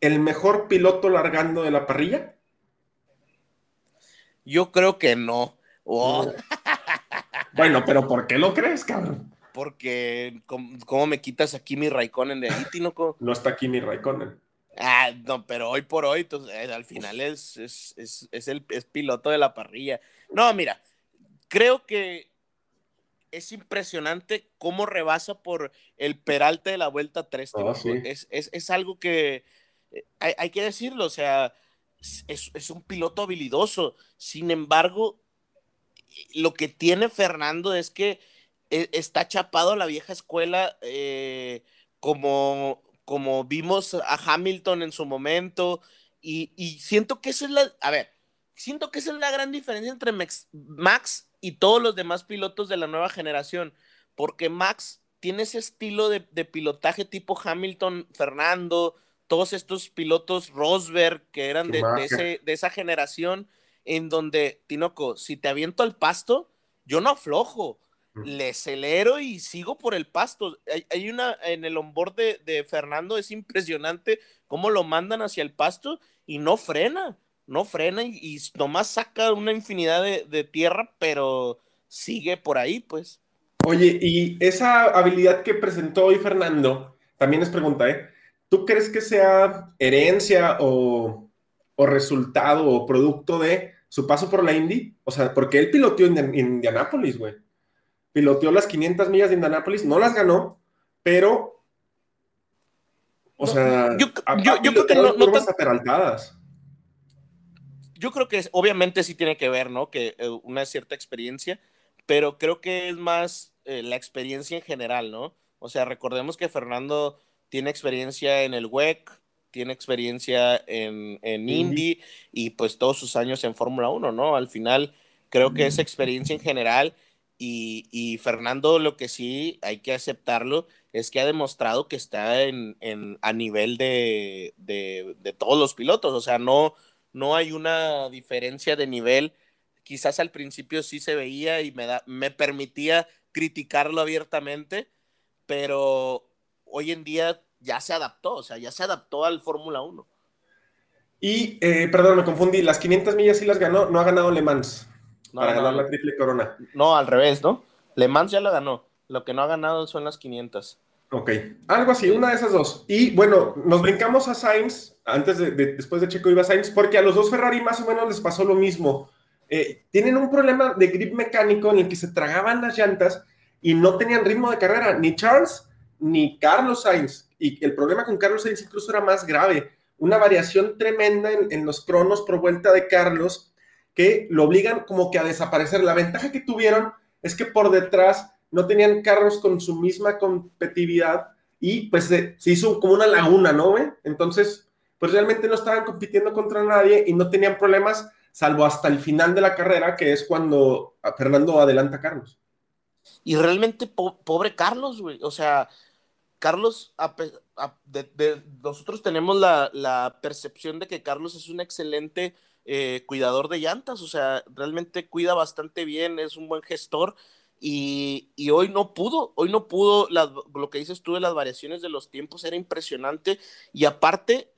el mejor piloto largando de la parrilla? Yo creo que no. Oh. Bueno, pero ¿por qué lo crees, cabrón? Porque, ¿cómo, me quitas aquí mi Raikkonen de ahí, Tinoco? No está aquí mi Raikkonen. Ah, no, pero hoy por hoy, eh, al final es, es, el piloto de la parrilla. No, mira, creo que es impresionante cómo rebasa por el peralte de la vuelta 3. Ah, es, algo que eh, hay, que decirlo, o sea, es, un piloto habilidoso. Sin embargo, lo que tiene Fernando es que e, está chapado a la vieja escuela, eh, como, como vimos a Hamilton en su momento, y, siento que esa es la, a ver, siento que esa es la gran diferencia entre Max, y todos los demás pilotos de la nueva generación, porque Max tiene ese estilo de, de pilotaje tipo Hamilton, Fernando, todos estos pilotos Rosberg que eran de, esa generación, en donde, Tinoco, si te aviento al pasto, yo no aflojo, le acelero y sigo por el pasto. Hay, una en el onboard de, Fernando, es impresionante cómo lo mandan hacia el pasto y no frena, no frena y, nomás saca una infinidad de, de tierra, pero sigue por ahí, pues. Oye, y esa habilidad que presentó hoy Fernando, también es pregunta, ¿eh? ¿Tú crees que sea herencia o, resultado o producto de su paso por la Indy? O sea, porque él piloteó en, Indianápolis, güey. Piloteó las 500 millas de Indianápolis, no las ganó, pero. O sea, yo, creo que no, no Yo creo que obviamente sí tiene que ver, ¿no? Que eh, una cierta experiencia, pero creo que es más eh, la experiencia en general, ¿no? O sea, recordemos que Fernando tiene experiencia en el WEC, tiene experiencia en, en Indy y pues todos sus años en Fórmula 1, ¿no? Al final creo que esa experiencia en general y, Fernando lo que sí hay que aceptarlo es que ha demostrado que está en, a nivel de, todos los pilotos, o sea, no, no hay una diferencia de nivel. Quizás al principio sí se veía y me, da, me permitía criticarlo abiertamente, pero hoy en día ya se adaptó, o sea, ya se adaptó al Fórmula 1. Y, eh, perdón, me confundí, las 500 millas sí las ganó, no ha ganado Le Mans para ganar la triple corona. No, al revés, ¿no? Le Mans ya la ganó, lo que no ha ganado son las 500. Ok, algo así, una de esas dos. Y bueno, nos brincamos a Sainz, antes de, después de Checo iba Sainz, porque a los dos Ferrari más o menos les pasó lo mismo. Eh, tienen un problema de grip mecánico en el que se tragaban las llantas y no tenían ritmo de carrera, ni Charles ni Carlos Sainz. Y el problema con Carlos Sainz incluso era más grave, una variación tremenda en, en los cronos por vuelta de Carlos que lo obligan como que a desaparecer. La ventaja que tuvieron es que por detrás no tenían carros con su misma competitividad y pues se, hizo como una laguna, ¿no? Entonces, pues realmente no estaban compitiendo contra nadie y no tenían problemas, salvo hasta el final de la carrera, que es cuando Fernando adelanta a Carlos. Y realmente, pobre Carlos, güey. O sea, Carlos, nosotros tenemos la, percepción de que Carlos es un excelente eh, cuidador de llantas, o sea, realmente cuida bastante bien, es un buen gestor y, hoy no pudo, hoy no pudo, lo que dices tú de las variaciones de los tiempos era impresionante y aparte,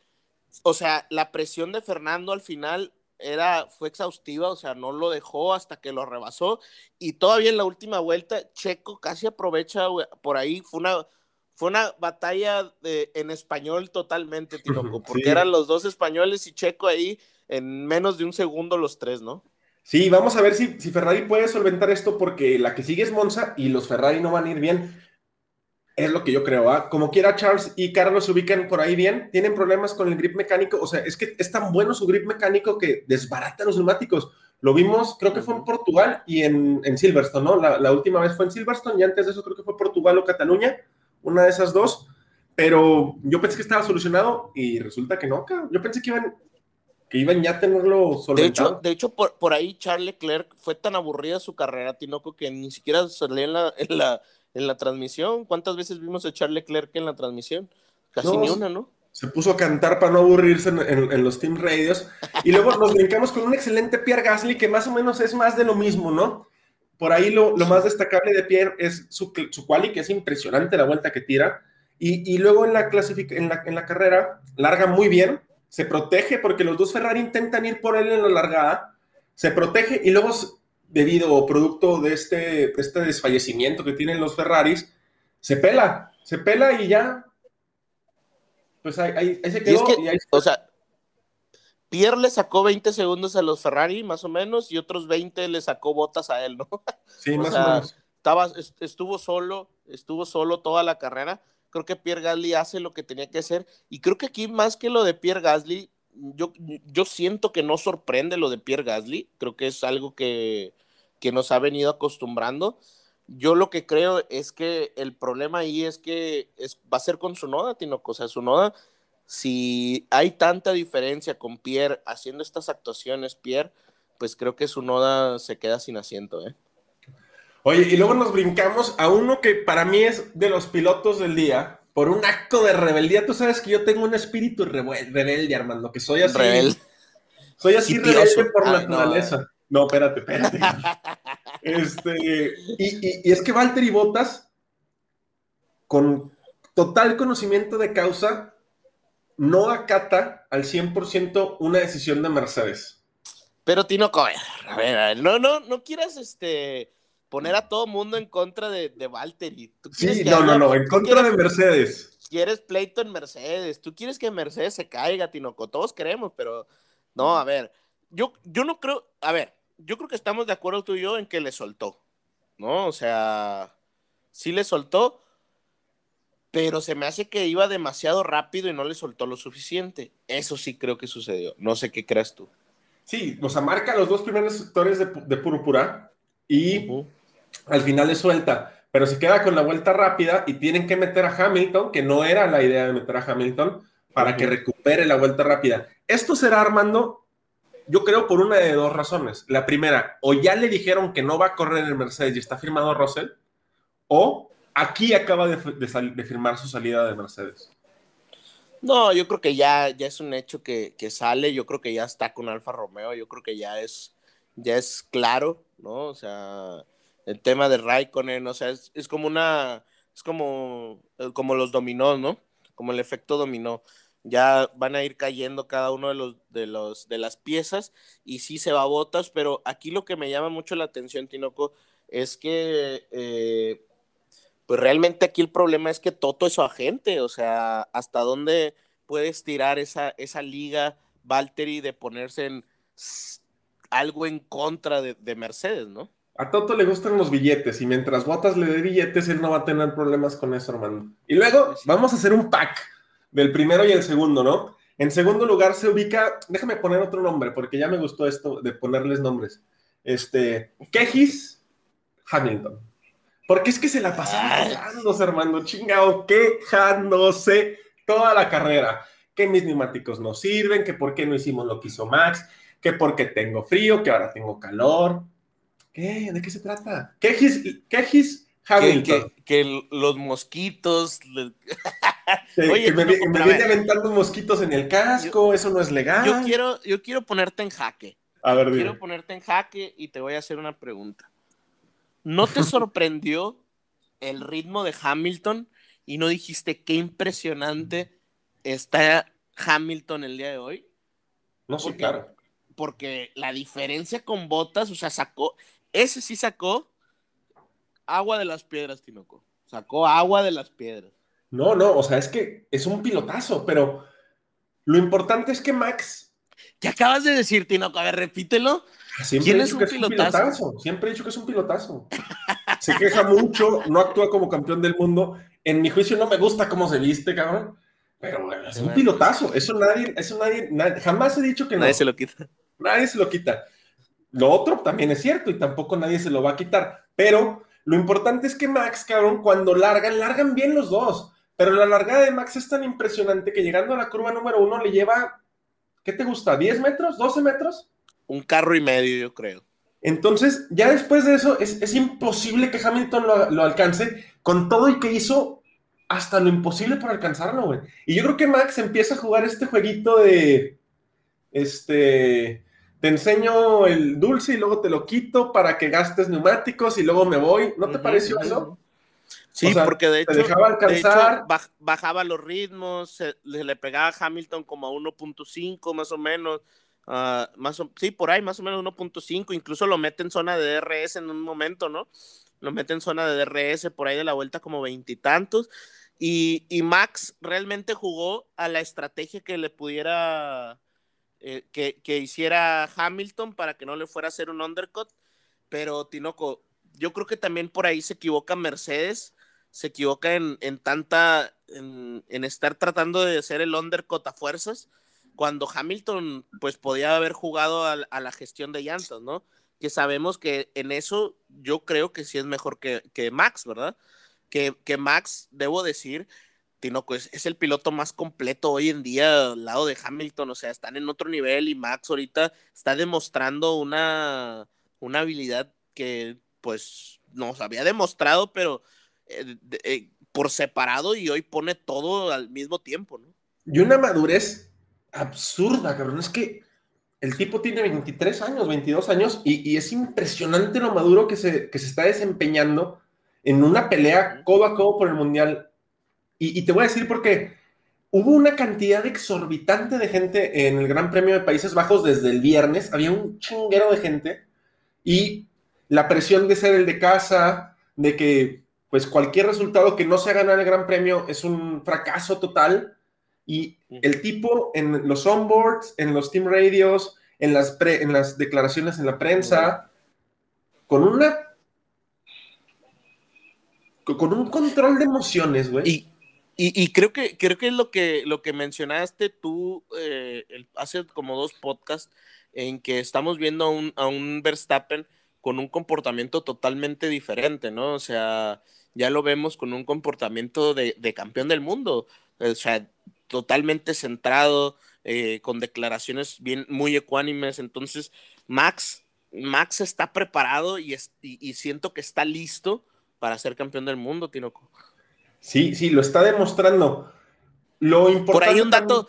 o sea, la presión de Fernando al final era, fue exhaustiva, o sea, no lo dejó hasta que lo rebasó y todavía en la última vuelta Checo casi aprovecha por ahí, fue una, fue una batalla de, en español totalmente, porque eran los dos españoles y Checo ahí en menos de un segundo los tres, ¿no? Sí, vamos a ver si, si Ferrari puede solventar esto porque la que sigue es Monza y los Ferrari no van a ir bien. Es lo que yo creo. ¿ah? Como quiera, Charles y Carlos se ubican por ahí bien. Tienen problemas con el grip mecánico. O sea, es que es tan bueno su grip mecánico que desbarata los neumáticos. Lo vimos, creo que fue en Portugal y en, en Silverstone, ¿no? La, la, última vez fue en Silverstone y antes de eso creo que fue Portugal o Cataluña, una de esas dos. Pero yo pensé que estaba solucionado y resulta que no, Yo pensé que iban, que iban ya a tenerlo solventado. De hecho, de hecho por, ahí Charles Leclerc fue tan aburrida su carrera, Tinoco, que ni siquiera salía en la, en la, en la transmisión. ¿Cuántas veces vimos a Charles Leclerc en la transmisión? Casi ni una, ¿no? Se puso a cantar para no aburrirse en, los Team Radios. Y luego nos brincamos con un excelente Pierre Gasly, que más o menos es más de lo mismo, ¿no? Por ahí lo, más destacable de Pierre es su, su quali, que es impresionante la vuelta que tira. Y, y luego en la, en, la, en la carrera larga muy bien, se protege porque los dos Ferrari intentan ir por él en la largada, se protege y luego, debido o producto de este, este desfallecimiento que tienen los Ferraris, se pela, se pela y ya. Pues ahí, se quedó. O sea, Pierre le sacó 20 segundos a los Ferrari, más o menos, y otros 20 le sacó botas a él, ¿no? Sí, más o menos. Estaba, estuvo solo, estuvo solo toda la carrera creo que Pierre Gasly hace lo que tenía que hacer. Y creo que aquí, más que lo de Pierre Gasly, yo, yo siento que no sorprende lo de Pierre Gasly. Creo que es algo que, que nos ha venido acostumbrando. Yo lo que creo es que el problema ahí es que es, va a ser con su noda, Tinoco. O sea, su noda, si hay tanta diferencia con Pierre haciendo estas actuaciones, Pierre, pues creo que su noda se queda sin asiento, ¿eh? Oye, y luego nos brincamos a uno que para mí es de los pilotos del día, por un acto de rebeldía. Tú sabes que yo tengo un espíritu rebelde, Armando, que soy así. Rebelde. Soy así rebelde por naturaleza. No, espérate, espérate. este, y, y, es que Valtteri Bottas, con total conocimiento de causa, no acata al 100% una decisión de Mercedes. Pero Tino, a ver, a ver, no, no, no quieras este poner a todo mundo en contra de, de Valtteri. sí, no, no, no, en contra de Mercedes. Quieres pleito en Mercedes, tú quieres que Mercedes se caiga, Tinoco, todos queremos, pero no, a ver, yo, yo no creo, a ver, yo creo que estamos de acuerdo tú y yo en que le soltó, ¿no? O sea, sí le soltó, pero se me hace que iba demasiado rápido y no le soltó lo suficiente. Eso sí creo que sucedió. No sé qué crees tú. Sí, o sea, marca los dos primeros sectores de, de Púrpura y al final le suelta, pero se queda con la vuelta rápida y tienen que meter a Hamilton, que no era la idea de meter a Hamilton, para que recupere la vuelta rápida. Esto será Armando, yo creo, por una de dos razones. La primera, o ya le dijeron que no va a correr el Mercedes y está firmado Russell, o aquí acaba de, firmar su salida de Mercedes. No, yo creo que ya, ya es un hecho que, que, sale, yo creo que ya está con Alfa Romeo, yo creo que ya es, ya es claro, ¿no? O sea, el tema de Raikkonen, o sea, es, como una, es como, eh, como los dominó, ¿no? Como el efecto dominó. Ya van a ir cayendo cada uno de los, de los, de las piezas y sí se va a botas, pero aquí lo que me llama mucho la atención, Tinoco, es que eh, pues realmente aquí el problema es que Toto es su agente, o sea, hasta dónde puedes tirar esa, esa liga Valtteri de ponerse en algo en contra de, de Mercedes, ¿no? A Toto le gustan los billetes y mientras Botas le dé billetes, él no va a tener problemas con eso, hermano. Y luego vamos a hacer un pack del primero y el segundo, ¿no? En segundo lugar se ubica, déjame poner otro nombre, porque ya me gustó esto de ponerles nombres. Este, Kejis Hamilton. Porque es que se la pasaron quejándose, hermano, chingado, quejándose toda la carrera. Que mis neumáticos no sirven, que por qué no hicimos lo que hizo Max, que porque tengo frío, que ahora tengo calor. ¿Qué? ¿De qué se trata? Kejis, Hamilton. Que, los mosquitos. Oye, que me, viene aventando mosquitos en el casco, eso no es legal. Yo quiero, yo quiero ponerte en jaque. A ver, Quiero ponerte en jaque y te voy a hacer una pregunta. ¿No te sorprendió el ritmo de Hamilton y no dijiste qué impresionante está Hamilton el día de hoy? No, sé, claro. Porque la diferencia con Botas, o sea, sacó, ese sí sacó agua de las piedras, Tinoco. Sacó agua de las piedras. No, no, o sea, es que es un pilotazo, pero lo importante es que Max. ¿Qué acabas de decir, Tinoco? A ver, repítelo. Siempre ¿Quién es un, pilotazo? Siempre he dicho que es un pilotazo. Se queja mucho, no actúa como campeón del mundo. En mi juicio no me gusta cómo se viste, cabrón. Pero es un pilotazo. Eso nadie, eso nadie, jamás he dicho que no. Nadie se lo quita. Nadie se lo quita. Lo otro también es cierto y tampoco nadie se lo va a quitar. Pero lo importante es que Max, cabrón, cuando largan, largan bien los dos. Pero la largada de Max es tan impresionante que llegando a la curva número uno le lleva, ¿qué te gusta? ¿10 metros? ¿12 metros? Un carro y medio, yo creo. Entonces, ya después de eso, es, imposible que Hamilton lo, lo, alcance con todo y que hizo hasta lo imposible para alcanzarlo, güey. Y yo creo que Max empieza a jugar este jueguito de, este, te enseño el dulce y luego te lo quito para que gastes neumáticos y luego me voy. ¿No te pareció eso? Sí, porque de hecho, dejaba alcanzar. bajaba los ritmos, se, le pegaba a Hamilton como a 1.5 más o menos. Uh, más sí, por ahí, más o menos 1.5. Incluso lo mete en zona de DRS en un momento, ¿no? Lo mete en zona de DRS por ahí de la vuelta como veintitantos. Y, y, Max realmente jugó a la estrategia que le pudiera eh, que, hiciera Hamilton para que no le fuera a hacer un undercut. Pero Tinoco, yo creo que también por ahí se equivoca Mercedes, se equivoca en, tanta, en, estar tratando de hacer el undercut a fuerzas, cuando Hamilton pues podía haber jugado a, la gestión de llantas, ¿no? Que sabemos que en eso yo creo que sí es mejor que, Max, ¿verdad? Que, que Max, debo decir, Tinoco es, el piloto más completo hoy en día al lado de Hamilton, o sea, están en otro nivel y Max ahorita está demostrando una, una habilidad que pues nos había demostrado, pero eh, eh, por separado y hoy pone todo al mismo tiempo, ¿no? Y una madurez absurda, cabrón, es que el tipo tiene 23 años, 22 años y, es impresionante lo maduro que se, que se está desempeñando en una pelea codo a codo por el Mundial y, te voy a decir por qué. Hubo una cantidad exorbitante de gente en el Gran Premio de Países Bajos desde el viernes. Había un chinguero de gente. Y la presión de ser el de casa, de que pues cualquier resultado que no se haga en el Gran Premio es un fracaso total. Y el tipo en los onboards, en los team radios, en las, en las declaraciones en la prensa, con una. con un control de emociones, güey. Y, creo que creo que es lo que lo que mencionaste tú eh, hace como dos podcasts en que estamos viendo a un, a un Verstappen con un comportamiento totalmente diferente, ¿no? O sea, ya lo vemos con un comportamiento de, campeón del mundo, o sea, totalmente centrado, eh, con declaraciones bien muy ecuánimes. Entonces, Max, Max está preparado y, y siento que está listo para ser campeón del mundo, Tinoco. Sí, sí, lo está demostrando. Lo importante. Por ahí un dato,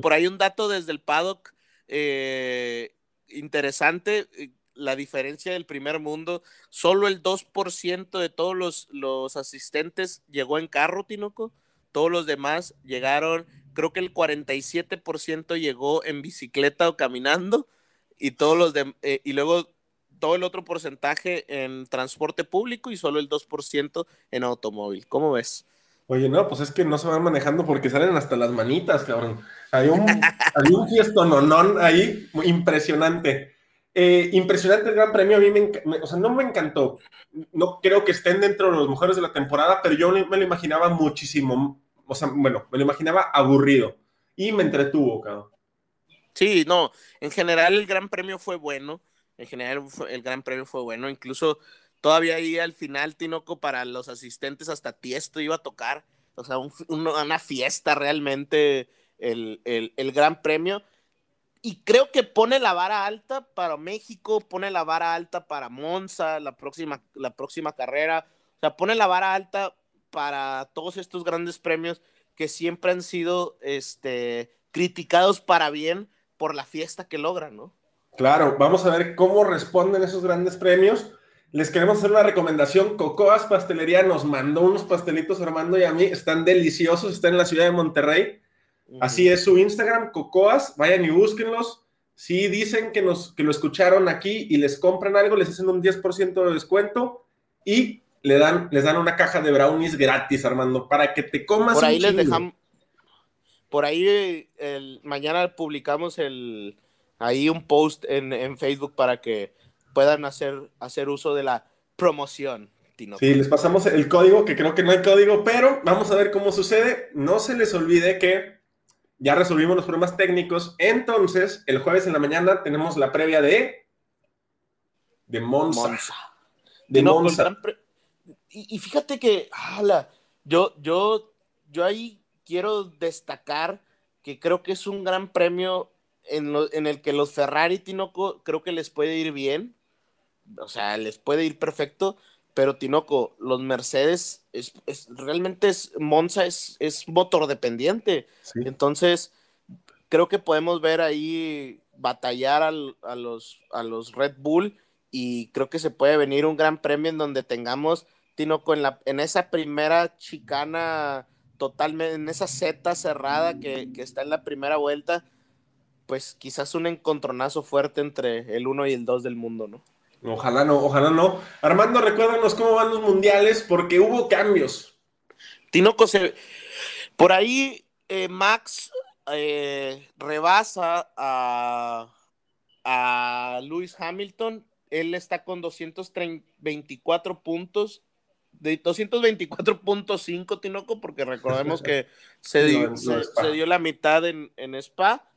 por ahí un dato desde el paddock eh, interesante. Eh, la diferencia del primer mundo, solo el 2% de todos los, los asistentes llegó en carro, Tinoco. Todos los demás llegaron, creo que el 47% llegó en bicicleta o caminando y todos los de, eh, y luego todo el otro porcentaje en transporte público y solo el 2% en automóvil. ¿Cómo ves? Oye, no, pues es que no se van manejando porque salen hasta las manitas, cabrón. Hay un, hay un fiestononón ahí impresionante. Eh, impresionante el Gran Premio, a mí me, o sea, no me encantó. No creo que estén dentro de los mejores de la temporada, pero yo me lo imaginaba muchísimo, o sea, bueno, me lo imaginaba aburrido y me entretuvo, cabrón. Sí, no, en general el Gran Premio fue bueno, en general el Gran Premio fue bueno, incluso Todavía ahí al final, Tinoco, para los asistentes, hasta Tiesto iba a tocar. O sea, una fiesta realmente el, Gran Premio. Y creo que pone la vara alta para México, pone la vara alta para Monza, la próxima, la próxima carrera. O sea, pone la vara alta para todos estos grandes premios que siempre han sido este, criticados para bien por la fiesta que logran, ¿no? Claro, vamos a ver cómo responden esos grandes premios. Les queremos hacer una recomendación. Cocoas Pastelería nos mandó unos pastelitos Armando y a mí. Están deliciosos. Están en la ciudad de Monterrey. Así es su Instagram, Cocoas. Vayan y búsquenlos. Si dicen que, nos, que lo escucharon aquí y les compran algo, les hacen un 10% de descuento y le dan, les dan una caja de brownies gratis, Armando, para que te comas. Por ahí les dejamos. Por ahí el, mañana publicamos el, ahí un post en, en Facebook para que puedan hacer, hacer uso de la promoción. Sí, les pasamos el código, que creo que no hay código, pero vamos a ver cómo sucede. No se les olvide que ya resolvimos los problemas técnicos. Entonces, el jueves en la mañana tenemos la previa de de Monza. De Monza. Y, fíjate que, yo, yo, yo ahí quiero destacar que creo que es un gran premio en, en el que los Ferrari Tinoco creo que les puede ir bien o sea, les puede ir perfecto, pero Tinoco, los Mercedes, es, realmente es, Monza es, es motor dependiente. Entonces, creo que podemos ver ahí batallar a, los, a los Red Bull y creo que se puede venir un gran premio en donde tengamos, Tinoco, en, la, en esa primera chicana totalmente, en esa seta cerrada que, que está en la primera vuelta, pues quizás un encontronazo fuerte entre el 1 y el 2 del mundo, ¿no? Ojalá no, ojalá no. Armando, recuérdanos cómo van los mundiales, porque hubo cambios. Tinoco se. Por ahí eh, Max eh, rebasa a, a Lewis Hamilton. Él está con 224 puntos. De 224.5 Tinoco, porque recordemos que se, dio, se, dio la mitad en, en Spa.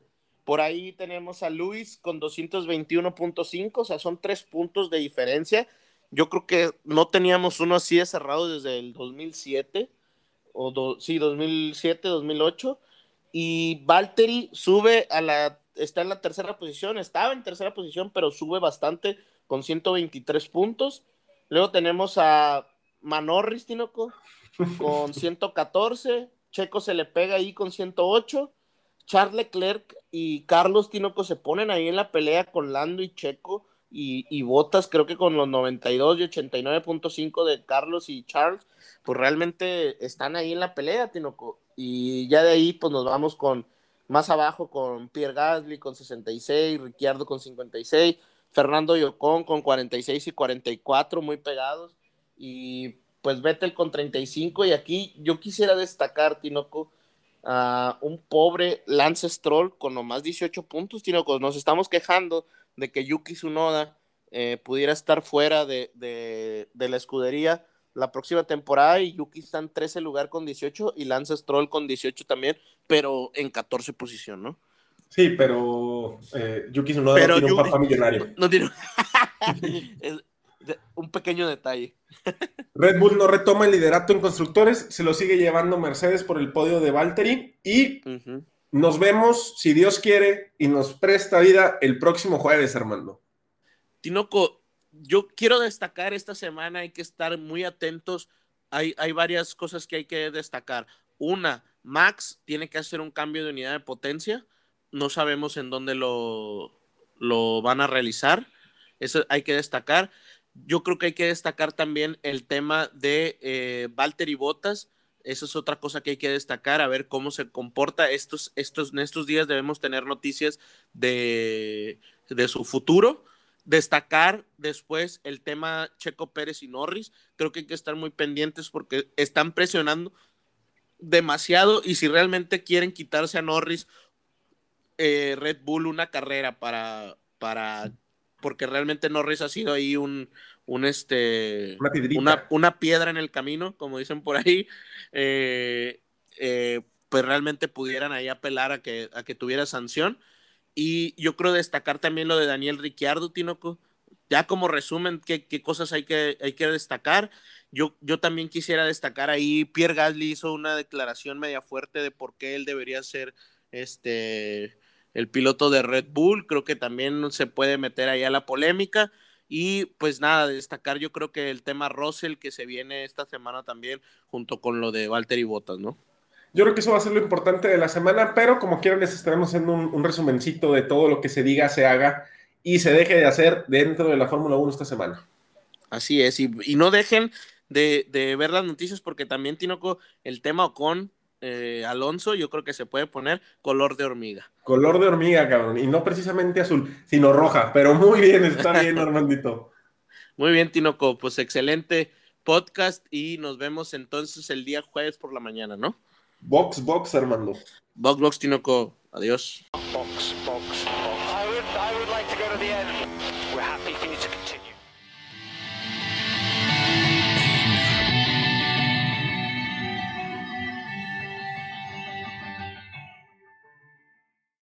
Por ahí tenemos a Luis con 221.5, o sea, son tres puntos de diferencia. Yo creo que no teníamos uno así de cerrado desde el 2007, o sí, 2007, 2008. Y Valtteri sube a la, está en la tercera posición, estaba en tercera posición, pero sube bastante con 123 puntos. Luego tenemos a Manorris, Tinoco, con 114. Checo se le pega ahí con 108. Charles Leclerc y Carlos Tinoco se ponen ahí en la pelea con Lando y Checo y, y Botas, creo que con los 92 y 89.5 de Carlos y Charles, pues realmente están ahí en la pelea, Tinoco. Y ya de ahí, pues nos vamos con más abajo con Pierre Gasly con 66, Ricciardo con 56, Fernando Yocón con 46 y 44, muy pegados. Y pues Vettel con 35. Y aquí yo quisiera destacar, Tinoco, a un pobre Lance Stroll con nomás 18 puntos, Tinoco. Nos estamos quejando de que Yuki Tsunoda eh, pudiera estar fuera de, la escudería la próxima temporada y Yuki está en 13 lugar con 18 y Lance Stroll con 18 también, pero en 14 posición, ¿no? Sí, pero eh, Yuki Tsunoda no tiene un papá millonario. No, tiene... un pequeño detalle. Red Bull no retoma el liderato en constructores, se lo sigue llevando Mercedes por el podio de Valtteri y nos vemos, si Dios quiere, y nos presta vida el próximo jueves, Armando. Tinoco, yo quiero destacar esta semana, hay que estar muy atentos, hay, hay varias cosas que hay que destacar. Una, Max tiene que hacer un cambio de unidad de potencia, no sabemos en dónde lo, lo van a realizar, eso hay que destacar. Yo creo que hay que destacar también el tema de eh, y Botas. Esa es otra cosa que hay que destacar, a ver cómo se comporta. Estos, estos, en estos días debemos tener noticias de, de su futuro. destacar después el tema Checo Pérez y Norris. Creo que hay que estar muy pendientes porque están presionando demasiado y si realmente quieren quitarse a Norris, eh, Red Bull una carrera para, para, porque realmente Norris ha sido ahí un, un este, una, una, piedra en el camino, como dicen por ahí, eh, eh, pues realmente pudieran ahí apelar a que, a que tuviera sanción. Y yo creo destacar también lo de Daniel Ricciardo, Tinoco. Ya como resumen, qué, qué cosas hay que, hay que destacar. Yo, yo también quisiera destacar ahí, Pierre Gasly hizo una declaración media fuerte de por qué él debería ser este, el piloto de Red Bull. Creo que también se puede meter ahí a la polémica. Y pues nada, destacar yo creo que el tema Russell que se viene esta semana también, junto con lo de Valtteri Bottas, ¿no? Yo creo que eso va a ser lo importante de la semana, pero como quieran les estaremos haciendo un, resumencito de todo lo que se diga, se haga y se deje de hacer dentro de la Fórmula 1 esta semana. Así es, y, no dejen de, ver las noticias porque también, Tinoco, el tema con eh, Alonso, yo creo que se puede poner color de hormiga. Color de hormiga, cabrón, y no precisamente azul, sino roja, pero muy bien, está bien, Armandito. Muy bien, Tinoco, pues excelente podcast y nos vemos entonces el día jueves por la mañana, ¿no? Box, box, Armando. Box, box, Tinoco. Adiós.